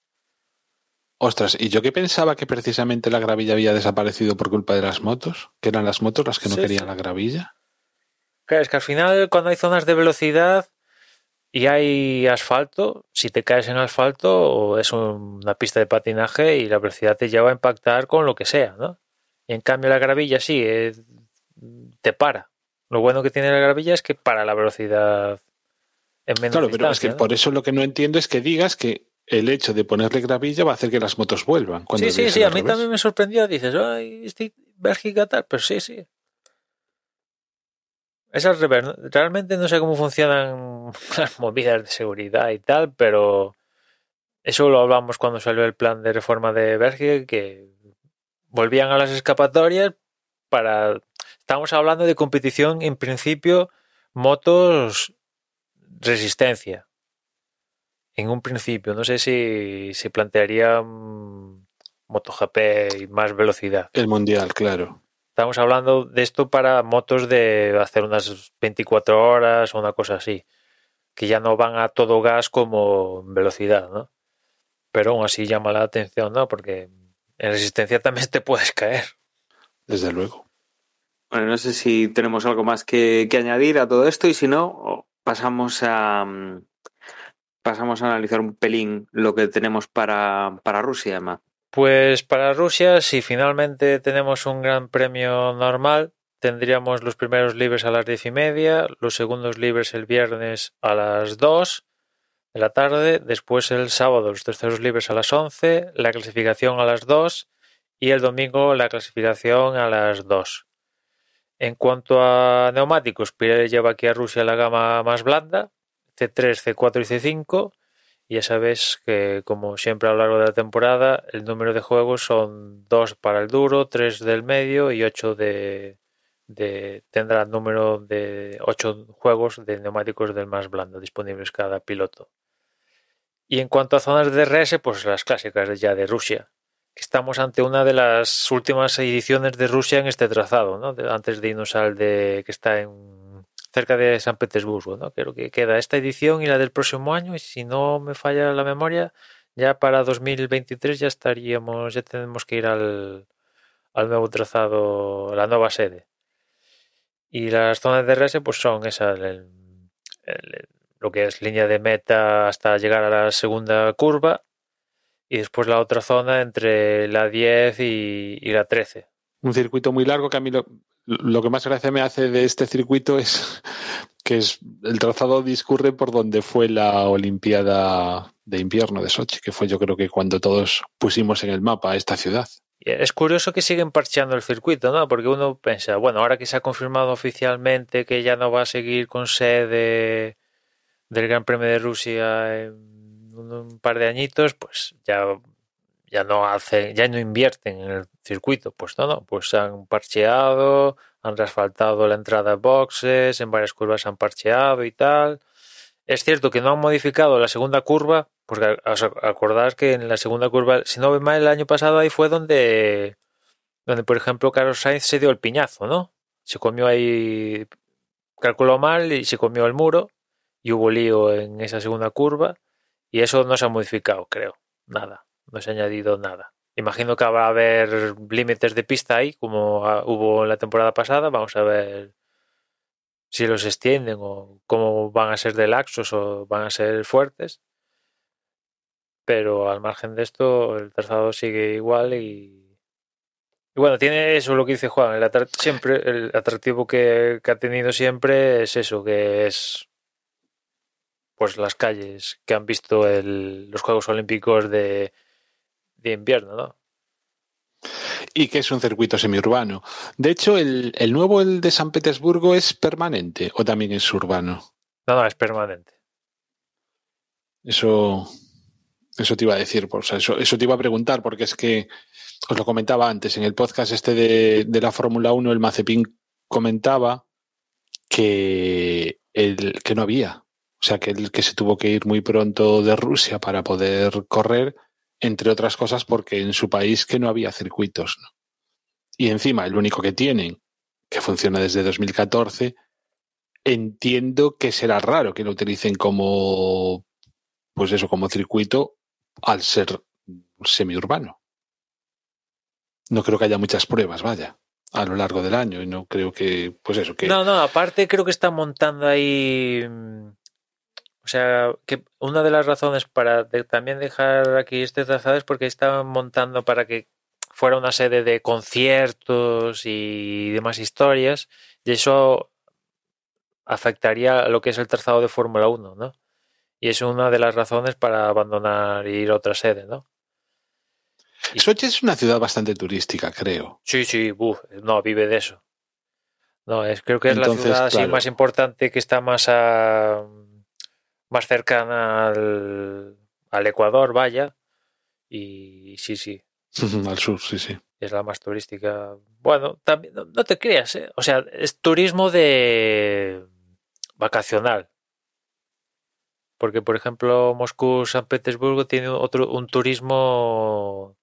ostras y yo que pensaba que precisamente la gravilla había desaparecido por culpa de las motos que eran las motos las que no Sí, querían sí. la gravilla Claro, es que al final cuando hay zonas de velocidad y hay asfalto, si te caes en asfalto es una pista de patinaje y la velocidad te lleva a impactar con lo que sea, ¿no? Y en cambio la gravilla sí, eh, te para. Lo bueno que tiene la gravilla es que para la velocidad en menos Claro, pero es que por eso lo que no entiendo es que digas que el hecho de ponerle gravilla va a hacer que las motos vuelvan. sí, sí, sí, a mí también me sorprendió. Dices, ay, estoy Bélgica tal, pero sí, sí. Es al revés. Realmente no sé cómo funcionan las movidas de seguridad y tal, pero eso lo hablamos cuando salió el plan de reforma de Bélgica, que volvían a las escapatorias para... Estamos hablando de competición, en principio, motos resistencia. En un principio, no sé si se plantearía MotoGP y más velocidad. El mundial, claro. Estamos hablando de esto para motos de hacer unas 24 horas o una cosa así, que ya no van a todo gas como velocidad, ¿no? Pero aún así llama la atención, ¿no? Porque en resistencia también te puedes caer. Desde luego. Bueno, no sé si tenemos algo más que, que añadir a todo esto y si no, pasamos a pasamos a analizar un pelín lo que tenemos para, para Rusia, Emma. Pues para Rusia, si finalmente tenemos un gran premio normal, tendríamos los primeros libres a las diez y media, los segundos libres el viernes a las dos de la tarde, después el sábado los terceros libres a las once, la clasificación a las dos y el domingo la clasificación a las dos. En cuanto a neumáticos, Pirelli lleva aquí a Rusia la gama más blanda, C3, C4 y C5 ya sabes que, como siempre a lo largo de la temporada, el número de juegos son dos para el duro, tres del medio y ocho de, de tendrá el número de ocho juegos de neumáticos del más blando disponibles cada piloto. Y en cuanto a zonas de DRS, pues las clásicas ya de Rusia. Estamos ante una de las últimas ediciones de Rusia en este trazado, ¿no? antes de irnos al de que está en cerca de San Petersburgo, ¿no? Creo que queda esta edición y la del próximo año y si no me falla la memoria, ya para 2023 ya estaríamos, ya tenemos que ir al, al nuevo trazado, la nueva sede. Y las zonas de RS pues son esas, lo que es línea de meta hasta llegar a la segunda curva y después la otra zona entre la 10 y, y la 13. Un circuito muy largo que a mí lo, lo que más gracia me hace de este circuito es que es, el trazado discurre por donde fue la Olimpiada de invierno de Sochi, que fue yo creo que cuando todos pusimos en el mapa esta ciudad. Es curioso que siguen parcheando el circuito, ¿no? Porque uno piensa, bueno, ahora que se ha confirmado oficialmente que ya no va a seguir con sede del Gran Premio de Rusia en un par de añitos, pues ya ya no hacen, ya no invierten en el circuito, pues no, no, pues han parcheado, han reasfaltado la entrada de boxes, en varias curvas han parcheado y tal. Es cierto que no han modificado la segunda curva, porque acordás que en la segunda curva, si no ve mal, el año pasado ahí fue donde, donde por ejemplo, Carlos Sainz se dio el piñazo, ¿no? Se comió ahí, calculó mal y se comió el muro y hubo lío en esa segunda curva y eso no se ha modificado, creo, nada no se ha añadido nada. Imagino que a haber límites de pista ahí, como hubo en la temporada pasada. Vamos a ver si los extienden o cómo van a ser de laxos o van a ser fuertes. Pero al margen de esto, el trazado sigue igual y, y bueno, tiene eso lo que dice Juan. El siempre el atractivo que, que ha tenido siempre es eso, que es pues las calles que han visto el, los Juegos Olímpicos de de invierno, ¿no? Y que es un circuito semiurbano. De hecho, el, nuevo, el de San Petersburgo, ¿es permanente o también es urbano? No, no, es permanente. Eso, eso te iba a decir, o sea, eso, eso, te iba a preguntar, porque es que os lo comentaba antes, en el podcast este de, de la Fórmula 1, el Mazepin comentaba que, el, que no había. O sea, que el que se tuvo que ir muy pronto de Rusia para poder correr entre otras cosas porque en su país que no había circuitos. ¿no? Y encima, el único que tienen, que funciona desde 2014, entiendo que será raro que lo utilicen como, pues eso, como circuito al ser semiurbano. No creo que haya muchas pruebas, vaya, a lo largo del año y no creo que, pues eso, que... No, no, aparte creo que está montando ahí O sea, que una de las razones para de- también dejar aquí este trazado es porque estaban montando para que fuera una sede de conciertos y demás historias, y eso afectaría a lo que es el trazado de Fórmula 1, ¿no? Y es una de las razones para abandonar y ir a otra sede, ¿no? Sochi es una ciudad bastante turística, creo. Sí, sí, buf, no, vive de eso. No, es, creo que es Entonces, la ciudad así más importante que está más a, más cercana al, al Ecuador, vaya. Y sí, sí, Al sur, sí, sí. es la más turística. Bueno, también, no, no te creas, ¿eh? O sea, es turismo de vacacional. Porque, por ejemplo, Moscú, San Petersburgo tiene otro, un turismo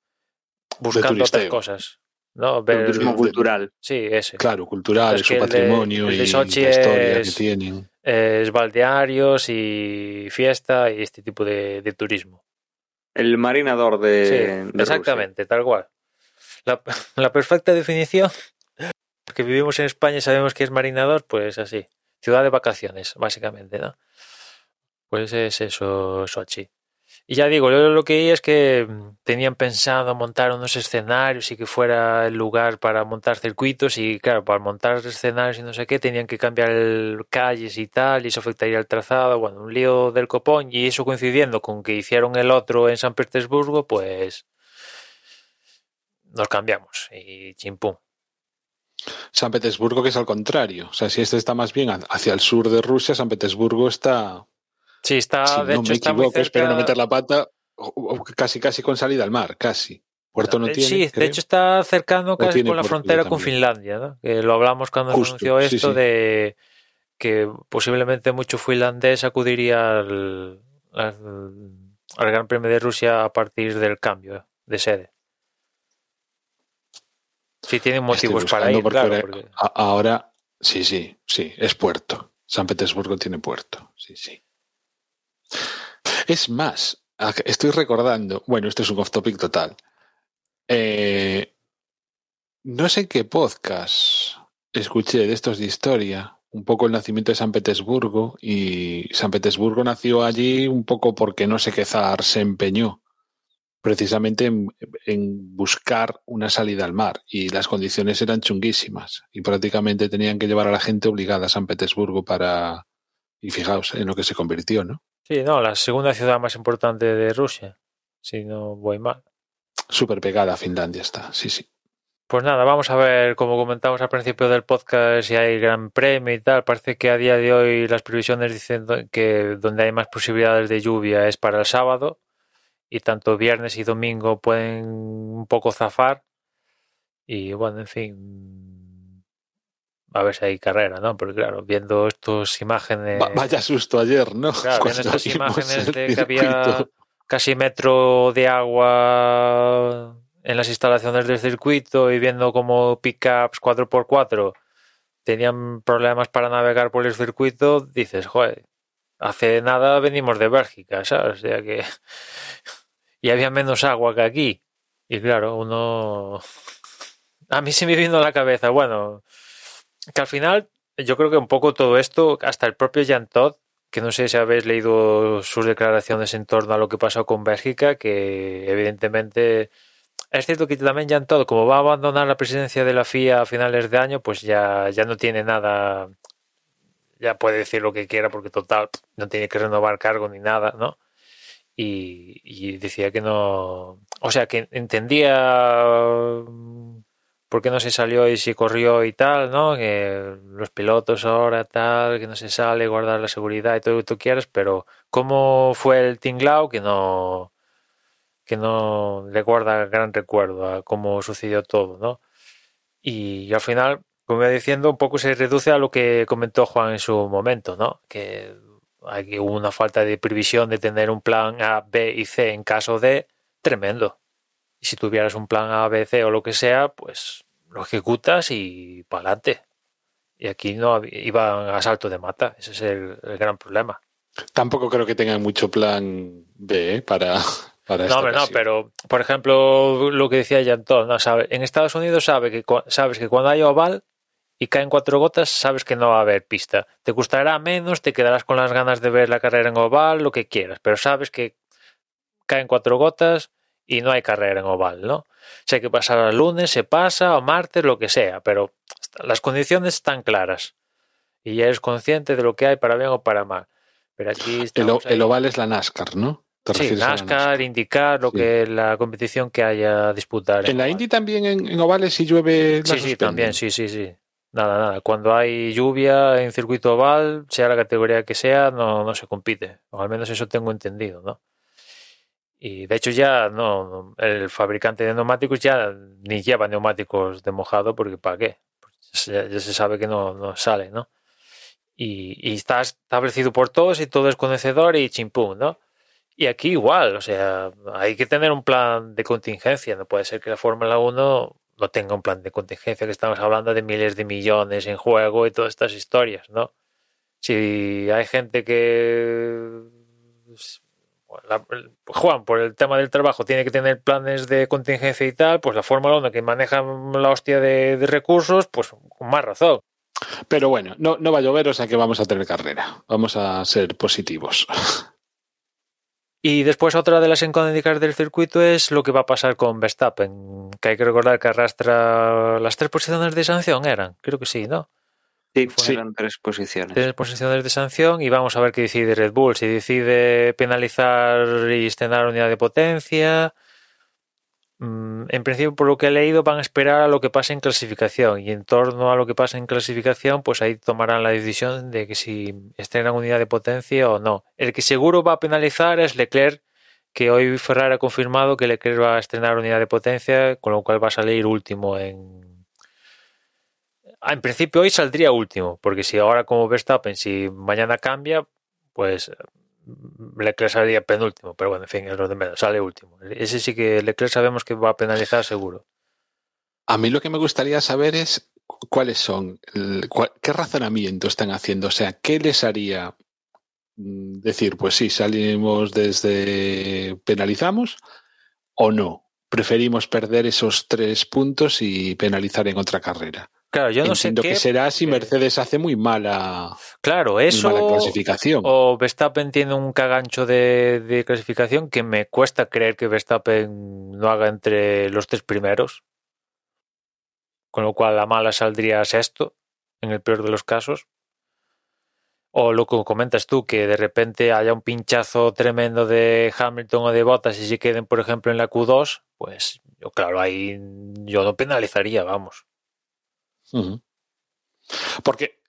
buscando otras cosas. ¿no? Un turismo cultural. Sí, ese. Claro, cultural, Es su patrimonio de y la historia es- que tienen. Es balnearios y fiesta y este tipo de, de turismo. El marinador de, Sí, de Rusia. exactamente, tal cual. La, la perfecta definición, que vivimos en España y sabemos que es marinador, pues así. Ciudad de vacaciones, básicamente, ¿no? Pues es eso, Sochi. Y ya digo, yo lo que es que tenían pensado montar unos escenarios y que fuera el lugar para montar circuitos y claro, para montar escenarios y no sé qué, tenían que cambiar calles y tal y eso afectaría el trazado, bueno, un lío del copón y eso coincidiendo con que hicieron el otro en San Petersburgo, pues nos cambiamos y chimpum. San Petersburgo, que es al contrario. O sea, si este está más bien ha- hacia el sur de Rusia, San Petersburgo está, Sí, está, si de no hecho me está muy equivoco, espero no cerca- meter la pata, casi casi con salida al mar, casi. Puerto no Eh, tiene. Sí, de hecho está cercano casi con la frontera con. Finlandia, ¿no? Que lo hablamos cuando Justo, se anunció esto sí. de que posiblemente mucho finlandés acudiría al, al, al Gran Premio de Rusia a partir del cambio de sede. Sí, tienen motivos para ir, porque claro. porque- ahora, sí, sí, sí, es puerto. San Petersburgo tiene puerto, sí, sí. Es más, estoy recordando, bueno, esto es un off topic total. Eh, no sé en qué podcast escuché de estos de historia, un poco el nacimiento de San Petersburgo, y San Petersburgo nació allí un poco porque no sé qué zar se empeñó precisamente en, en buscar una salida al mar y las condiciones eran chunguísimas y prácticamente tenían que llevar a la gente obligada a San Petersburgo para y fijaos en lo que se convirtió, ¿no? Sí, no, la segunda ciudad más importante de Rusia, si no voy mal. Súper pegada a Finlandia está, sí, sí. Pues nada, vamos a ver, como comentamos al principio del podcast, si hay gran premio y tal. Parece que a día de hoy las previsiones dicen que donde hay más posibilidades de lluvia es para el sábado y tanto viernes y domingo pueden un poco zafar. Y bueno, en fin, a ver si hay carrera, ¿no? Porque claro, viendo estas imágenes... Va- vaya susto ayer, ¿no? Claro, viendo estas imágenes de que había casi metro de agua en las instalaciones del circuito y viendo como pickups 4x4 tenían problemas para navegar por el circuito, dices, joder, hace nada venimos de Bélgica, ¿sabes? O sea que... y había menos agua que aquí. Y claro, uno... A mí se me vino a la cabeza, bueno, que al final yo creo que un poco todo esto, hasta el propio Jan Todd, que no sé si habéis leído sus declaraciones en torno a lo que pasó con Bélgica, que evidentemente es cierto que también Jan Todd, como va a abandonar la presidencia de la FIA a finales de año, pues ya, ya no tiene nada, ya puede decir lo que quiera porque total no tiene que renovar cargo ni nada, ¿no? Y, y decía que no, o sea, que entendía por qué no se salió y si corrió y tal, ¿no? Los pilotos ahora tal, que no se sale, guardar la seguridad y todo lo que tú quieras, pero cómo fue el tinglao que no que no le guarda gran recuerdo a cómo sucedió todo, ¿no? Y, al final, como iba diciendo, un poco se reduce a lo que comentó Juan en su momento, ¿no? Que hay que hubo una falta de previsión de tener un plan A, B y C en caso de tremendo. Y si tuvieras un plan A, B, C o lo que sea, pues lo ejecutas y para adelante. Y aquí no iban a salto de mata. Ese es el, el gran problema. Tampoco creo que tengan mucho plan B ¿eh? para, para No, hombre, no, pero por ejemplo, lo que decía Todd, ¿no? Sabe, en Estados Unidos sabe que, sabes que cuando hay oval y caen cuatro gotas, sabes que no va a haber pista. Te gustará menos, te quedarás con las ganas de ver la carrera en oval, lo que quieras, pero sabes que caen cuatro gotas y no hay carrera en oval, ¿no? Si hay que pasar al lunes, se pasa, o martes, lo que sea, pero las condiciones están claras y ya eres consciente de lo que hay para bien o para mal. Pero aquí El, el oval es la NASCAR, ¿no? ¿Te Sí, NASCAR, indicar lo Sí. que la competición que haya a disputar. En la. Indy también en, en ovales si llueve la Sí, sí, también, sí, sí, sí. Nada, nada. Cuando hay lluvia en circuito oval, sea la categoría que sea, no, no se compite. O al menos eso tengo entendido, ¿no? Y de hecho ya no, el fabricante de neumáticos ya ni lleva neumáticos de mojado porque ¿para qué? Pues ya, se sabe que no, no sale, ¿no? Y, y está establecido por todos y todo es conocedor y chimpum, ¿no? Y aquí igual, o sea, hay que tener un plan de contingencia. No puede ser que la Fórmula 1 no tenga un plan de contingencia, que estamos hablando de miles de millones en juego y todas estas historias, ¿no? Si hay gente que bueno, la- Juan, por el tema del trabajo, tiene que tener planes de contingencia y tal, pues la Fórmula 1 que maneja la hostia de, de recursos, pues con más razón. Pero bueno, no, no va a llover, o sea que vamos a tener carrera. Vamos a ser positivos. Y después otra de las incógnitas del circuito es lo que va a pasar con Verstappen, que hay que recordar que arrastra las tres posiciones de sanción, eran, creo que sí, ¿no? Sí, Sí. eran tres posiciones. Tres posiciones de sanción y vamos a ver qué decide Red Bull, si decide penalizar y estrenar unidad de potencia. Mm, En principio, por lo que he leído, van a esperar a lo que pase en clasificación y en torno a lo que pase en clasificación, pues ahí tomarán la decisión de que si estrenan unidad de potencia o no. El que seguro va a penalizar es Leclerc, que hoy Ferrari ha confirmado que Leclerc va a estrenar unidad de potencia, con lo cual va a salir último en... Ah, En principio hoy saldría último, porque si ahora como Verstappen, si mañana cambia, pues Leclerc saldría penúltimo, pero bueno, en fin, es lo de menos, sale último. Ese sí que Leclerc sabemos que va a penalizar seguro. A mí lo que me gustaría saber es cu- cuáles son, el- qué razonamiento están haciendo, o sea, qué les haría mm, decir, pues sí, salimos desde penalizamos o no. Preferimos perder esos tres puntos y penalizar en otra carrera. Claro, yo no sé qué. que será si eh, Mercedes hace muy mala, Claro, muy eso. mala clasificación. O Verstappen tiene un cagancho de, de clasificación que me cuesta creer que Verstappen no haga entre los tres primeros. Con lo cual la mala saldría sexto, en el peor de los casos. O lo que comentas tú, que de repente haya un pinchazo tremendo de Hamilton o de Bottas y se queden, por ejemplo, en la Q2, pues yo, claro, ahí yo no penalizaría, vamos. Porque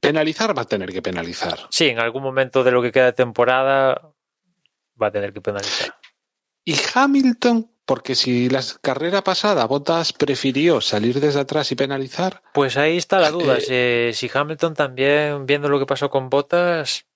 penalizar va a tener que penalizar. Sí, en algún momento de lo que queda de temporada va a tener que penalizar. Y Hamilton, porque si la carrera pasada Bottas prefirió salir desde atrás y penalizar, Pues ahí está la duda. Eh, Si, si Hamilton también, viendo lo que pasó con Bottas,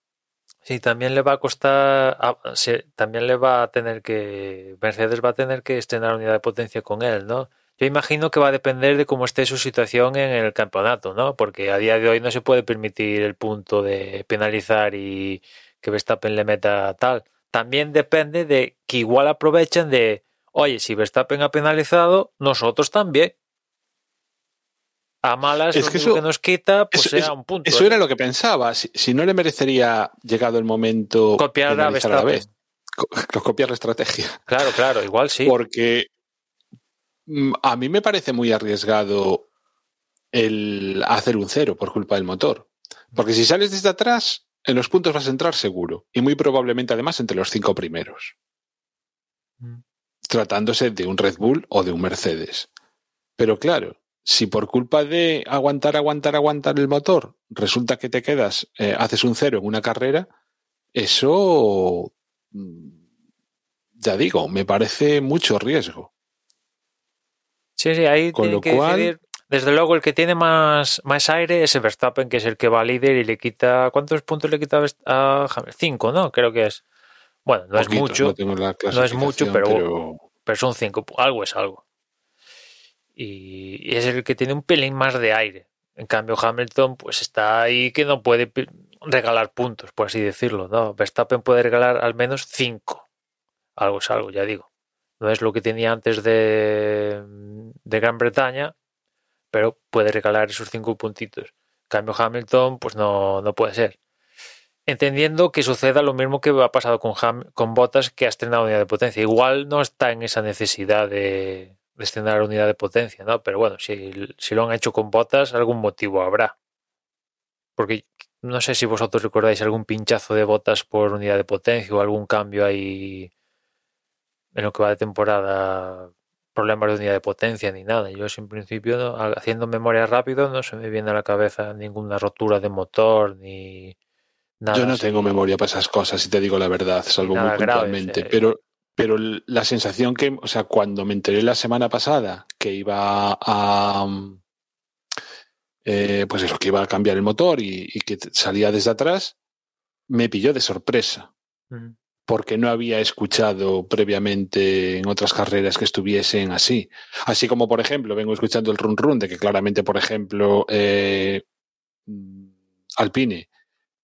si también le va a costar, si también le va a tener que, Mercedes va a tener que estrenar unidad de potencia con él, ¿no? Yo imagino que va a depender de cómo esté su situación en el campeonato, ¿no? Porque a día de hoy no se puede permitir el punto de penalizar y que Verstappen le meta tal. También depende de que igual aprovechen de, oye, si Verstappen ha penalizado, nosotros también. A malas, Es lo que único eso- que nos quita, pues eso- un punto. eso ¿eh? era lo que pensaba. Si, si no le merecería, llegado el momento, Copiar a la Verstappen. vez. Copiar la estrategia. Claro, claro, igual sí. Porque a mí me parece muy arriesgado el hacer un cero por culpa del motor. Porque si sales desde atrás, en los puntos vas a entrar seguro. Y muy probablemente además entre los cinco primeros. Mm. Tratándose de un Red Bull o de un Mercedes. Pero claro, si por culpa de aguantar, aguantar, aguantar el motor, resulta que te quedas, eh, haces un cero en una carrera, eso, mm, ya digo, me parece mucho riesgo. Sí, sí, ahí Con lo que cual- decidir. Desde luego, el que tiene más, más aire es el Verstappen, que es el que va líder y le quita. ¿Cuántos puntos le quita a Hamilton? Cinco, ¿no? Creo que es. Bueno, no es mucho, no tengo la no es mucho, pero- pero son cinco. Algo es algo. Y, y es el que tiene un pelín más de aire. En cambio, Hamilton, pues está ahí que no puede regalar puntos, por así decirlo, ¿no? Verstappen puede regalar al menos cinco. Algo es algo, ya digo. No es lo que tenía antes de, Gran Bretaña, pero puede regalar esos cinco puntitos. Cambio, Hamilton, pues no, no puede ser. Entendiendo que suceda lo mismo que ha pasado con, Ham, con Bottas, que ha estrenado unidad de potencia. Igual no está en esa necesidad de, estrenar unidad de potencia, ¿no? Pero bueno, si, si lo han hecho con Bottas, algún motivo habrá. Porque no sé si vosotros recordáis algún pinchazo de botas por unidad de potencia o algún cambio ahí en lo que va de temporada, problemas de unidad de potencia ni nada. Yo, en principio, ¿no? haciendo memoria rápido, no se me viene a la cabeza ninguna rotura de motor ni nada. Yo no así. tengo memoria para esas cosas, si te digo la verdad, salvo Nada muy puntualmente. sí. Pero, pero la sensación que, o sea, cuando me enteré la semana pasada que iba a. mm, eh, pues eso, que iba a cambiar el motor y, y que salía desde atrás, me pilló de sorpresa. Porque no había escuchado previamente en otras carreras que estuviesen así. Así como, por ejemplo, vengo escuchando el run run de que claramente, por ejemplo, eh, mm, Alpine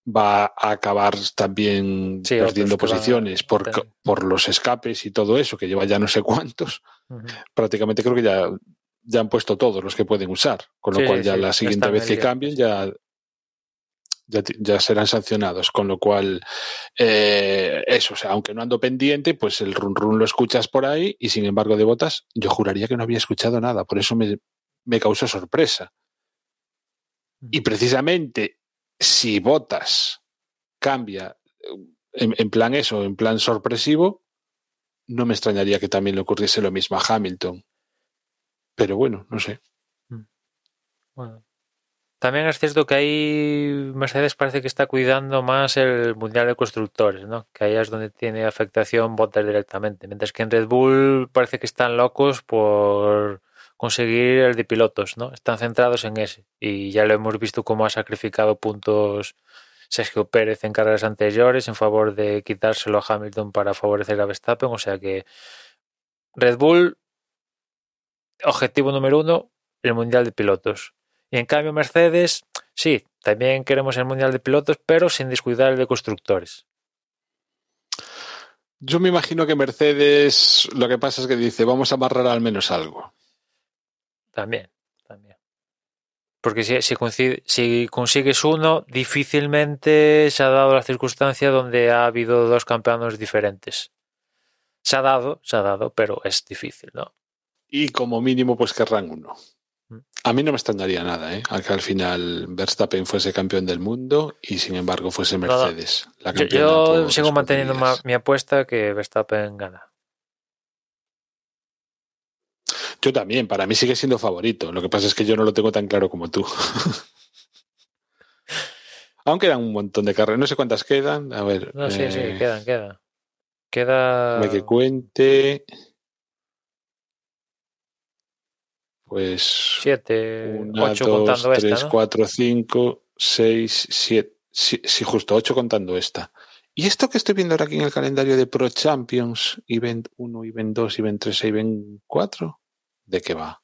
va a acabar también Sí, perdiendo posiciones por, los escapes y todo eso, que lleva ya no sé cuántos. Prácticamente creo que ya, ya han puesto todos los que pueden usar, con lo Sí, cual ya sí, la siguiente vez que cambien ya, ya, serán sancionados, con lo cual eh, eso, o sea, aunque no ando pendiente, pues el run run lo escuchas por ahí y sin embargo de botas yo juraría que no había escuchado nada, por eso me, me causó sorpresa. Y precisamente si botas cambia eh, en, en plan eso, en plan sorpresivo, no me extrañaría que también le ocurriese lo mismo a Hamilton. Pero bueno, no sé. Bueno. También es cierto que ahí Mercedes parece que está cuidando más el Mundial de Constructores, ¿no? Que ahí es donde tiene afectación Bottas directamente. Mientras que en Red Bull parece que están locos por conseguir el de pilotos, ¿no? Están centrados en ese. Y ya lo hemos visto cómo ha sacrificado puntos Sergio Pérez en carreras anteriores en favor de quitárselo a Hamilton para favorecer a Verstappen. O sea que Red Bull, objetivo número uno, el Mundial de Pilotos. Y en cambio Mercedes, sí, también queremos el Mundial de Pilotos, pero sin descuidar el de constructores. Yo me imagino que Mercedes lo que pasa es que dice, vamos a amarrar al menos algo. También, también. Porque si, si, coincide- si consigues uno, difícilmente se ha dado la circunstancia donde ha habido dos campeones diferentes. Se ha dado, se ha dado, pero es difícil, ¿no? Y como mínimo, pues querrán uno. A mí no me extrañaría nada, ¿eh? A que al final Verstappen fuese campeón del mundo y sin embargo fuese. Mercedes. la Yo, sigo manteniendo ma- mi apuesta que Verstappen gana. Yo también, para mí sigue siendo favorito. Lo que pasa es que yo no lo tengo tan claro como tú. Aún quedan un montón de carreras. No sé cuántas quedan. A ver. No, sí, sí, eh, quedan, quedan. Queda. déjame que cuente. Pues. Siete, Una, ocho dos, contando tres, esta, ¿no? cuatro, cinco, seis, siete. Sí, sí, justo ocho contando esta. ¿Y esto que estoy viendo ahora aquí en el calendario de Pro Champions, Event 1, Event 2, Event 3 e Event 4? ¿De qué va?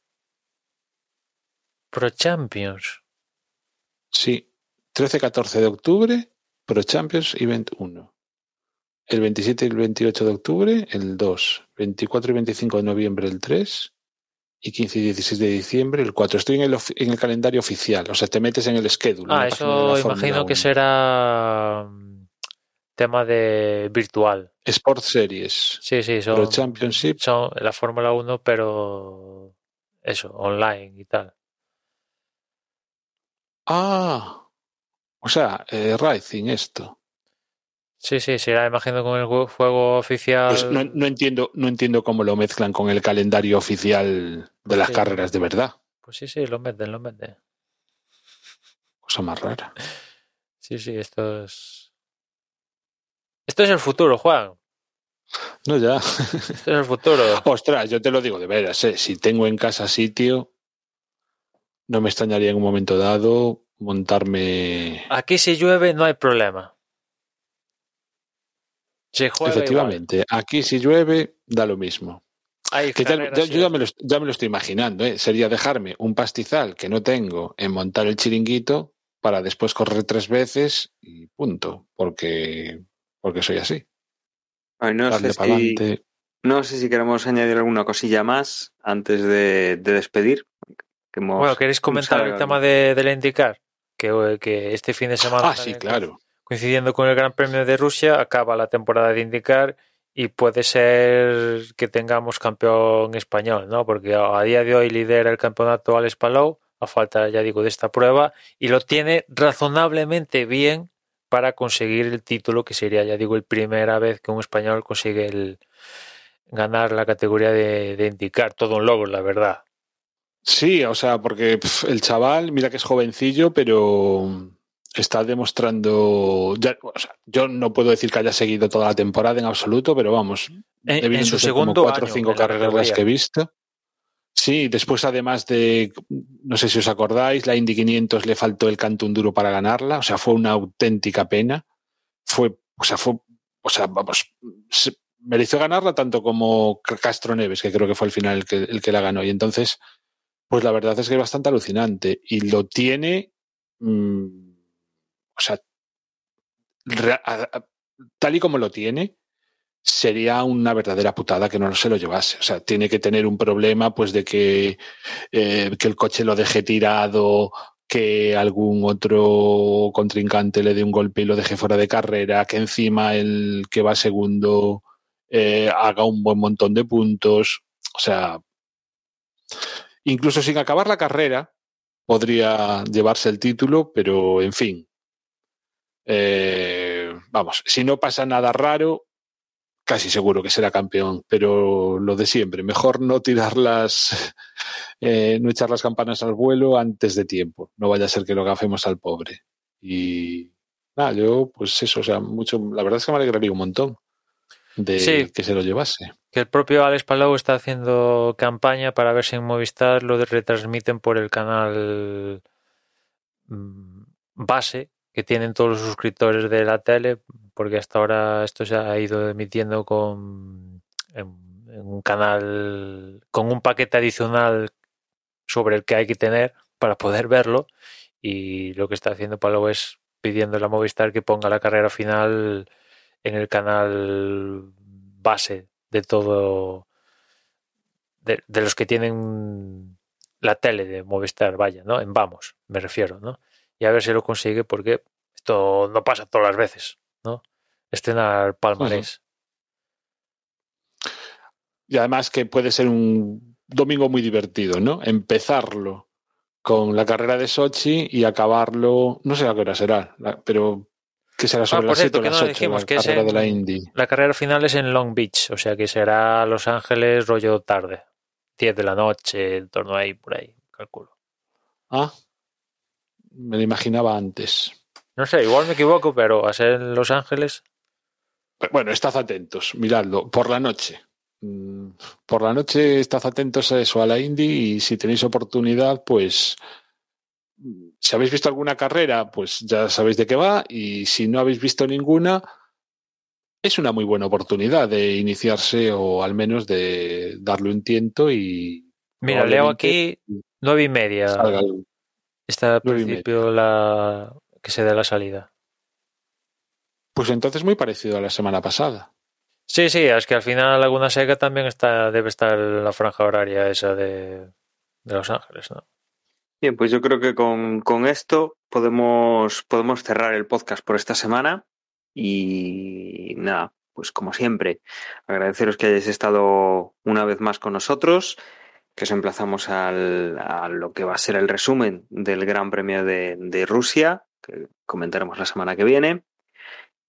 Pro Champions. Sí, 13-14 de octubre, Pro Champions Event 1. El 27 y el 28 de octubre, el 2. 24 y 25 de noviembre, el 3. Y 15 y 16 de diciembre, el 4. Estoy en el, en el calendario oficial, o sea, te metes en el schedule. Ah, eso imagino que 1. será mm, tema de virtual. Sport Series, Sí, sí, son, Championship. son la Fórmula 1, pero eso, online y tal. Ah, o sea, eh, Racing esto. Sí, sí, será, imagino, con el jue- juego oficial. Pues no, no entiendo, no entiendo cómo lo mezclan con el calendario oficial de las Sí. carreras de verdad. Pues sí, sí, lo meten, lo meten. Cosa más rara. Sí, sí, esto es. Esto es el futuro, Juan. No, ya. Esto es el futuro. Ostras, yo te lo digo de veras, ¿eh? si tengo en casa sitio, no me extrañaría en un momento dado montarme. Aquí si llueve no hay problema. Se juega igual. Efectivamente, aquí si llueve, da lo mismo. Hay Que ya, yo ya me, lo, ya me lo estoy imaginando, ¿eh? sería dejarme un pastizal que no tengo en montar el chiringuito para después correr tres veces y punto, porque, porque soy así. Ay, no, Darle sé si, no sé si queremos añadir alguna cosilla más antes de, de despedir. que hemos Bueno, ¿queréis comentar el tema de, del IndyCar? Que, que este fin de semana, Ah, sí, claro. Coincidiendo con el Gran Premio de Rusia, acaba la temporada de IndyCar y puede ser que tengamos campeón español, ¿no? Porque a día de hoy lidera el campeonato Alex Palou, a falta, ya digo, de esta prueba, y lo tiene razonablemente bien para conseguir el título, que sería, ya digo, el primera vez que un español consigue el, ganar la categoría de, de IndyCar. Todo un logro, la verdad. Sí, o sea, porque el chaval, mira que es jovencillo, pero está demostrando. ya- o sea, yo no puedo decir que haya seguido toda la temporada en absoluto, pero vamos, En- su ser como segundo cuatro o cinco la carreras las que he visto. Sí, después además de, no sé si os acordáis, la Indy 500 le faltó el Cantón Duro para ganarla, o sea, fue una auténtica pena. Fue, o sea, fue, o sea, vamos, se- mereció ganarla tanto como Castro Neves, que creo que fue al final el que, el que la ganó. Y entonces, pues la verdad es que es bastante alucinante. Y lo tiene, mm, o sea, tal y como lo tiene, sería una verdadera putada que no se lo llevase. O sea, tiene que tener un problema, pues, de que, eh, que el coche lo deje tirado, que algún otro contrincante le dé un golpe y lo deje fuera de carrera, que encima el que va segundo eh, haga un buen montón de puntos. O sea, incluso sin acabar la carrera, podría llevarse el título, pero en fin. Eh, vamos, si no pasa nada raro, casi seguro que será campeón, pero lo de siempre, mejor no tirar las, eh, no echar las campanas al vuelo antes de tiempo, no vaya a ser que lo gafemos al pobre. Y nada, yo, pues eso, o sea, mucho, la verdad es que me alegraría un montón de Sí. que se lo llevase. Que el propio Alex Palau está haciendo campaña para ver si en Movistar lo retransmiten por el canal mm, base que tienen todos los suscriptores de la tele, porque hasta ahora esto se ha ido emitiendo con un canal con un paquete adicional sobre el que hay que tener para poder verlo y lo que está haciendo Palau es pidiendo a Movistar que ponga la carrera final en el canal base de todo de los que tienen la tele de Movistar, vaya, ¿no? En vamos, me refiero, ¿no? Y a ver si lo consigue porque esto no pasa todas las veces, ¿no? Estrenar palmarés. Y además que puede ser un domingo muy divertido, ¿no? Empezarlo con la carrera de Sochi y acabarlo, no sé a qué hora será, pero que será sobre por las cierto, 7 o que las no 8, dijimos la que carrera en- de la Indy. La carrera final es en Long Beach, o sea que será Los Ángeles rollo tarde, 10 de la noche, en torno ahí, por ahí, calculo. Ah, me lo imaginaba antes. No sé, igual me equivoco, pero a ser en Los Ángeles, Bueno, estad atentos, miradlo, por la noche. Mm, Por la noche estad atentos a eso, a la Indy, y si tenéis oportunidad, pues si habéis visto alguna carrera, pues ya sabéis de qué va, y si no habéis visto ninguna, es una muy buena oportunidad de iniciarse o al menos de darle un tiento y mira, leo aquí nueve y media. salga algo. Está al principio la que se dé la salida. Pues entonces muy parecido a la semana pasada. Sí, sí, es que al final Laguna Seca también está, debe estar en la franja horaria esa de, de Los Ángeles, ¿no? Bien, pues yo creo que con, con esto podemos, podemos cerrar el podcast por esta semana. Y nada, pues como siempre, agradeceros que hayáis estado una vez más con nosotros, que os emplazamos a lo que va a ser el resumen del Gran Premio de, de Rusia, que comentaremos la semana que viene.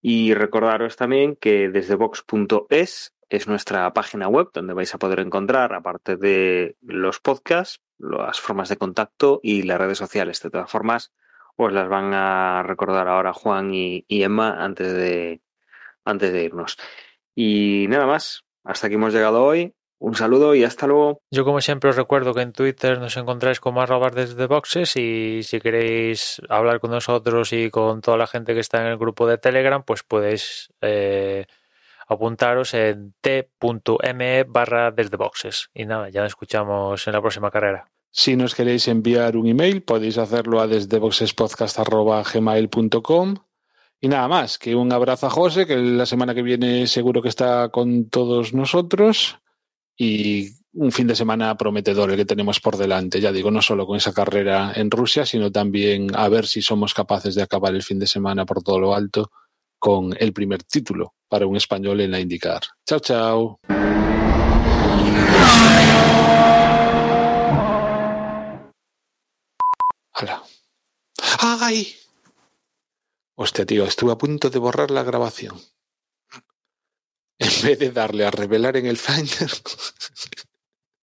Y recordaros también que desde Vox.es es nuestra página web donde vais a poder encontrar, aparte de los podcasts, las formas de contacto y las redes sociales. De todas formas, os las van a recordar ahora Juan y, y Emma antes de, antes de irnos. Y nada más, hasta aquí hemos llegado hoy. Un saludo y hasta luego. Yo como siempre os recuerdo que en Twitter nos encontráis como arroba desde boxes y si queréis hablar con nosotros y con toda la gente que está en el grupo de Telegram, pues podéis eh, apuntaros en t.me barra desde boxes. Y nada, ya nos escuchamos en la próxima carrera. Si nos queréis enviar un email, podéis hacerlo a desde boxespodcast.gmail.com y nada más, que un abrazo a José, que la semana que viene seguro que está con todos nosotros y un fin de semana prometedor el que tenemos por delante, ya digo, no solo con esa carrera en Rusia, sino también a ver si somos capaces de acabar el fin de semana por todo lo alto con el primer título para un español en la IndyCar. Chao, chao. Hala. ¡Ay! Hostia, tío, estuve a punto de borrar la grabación. En vez de darle a revelar en el Finder,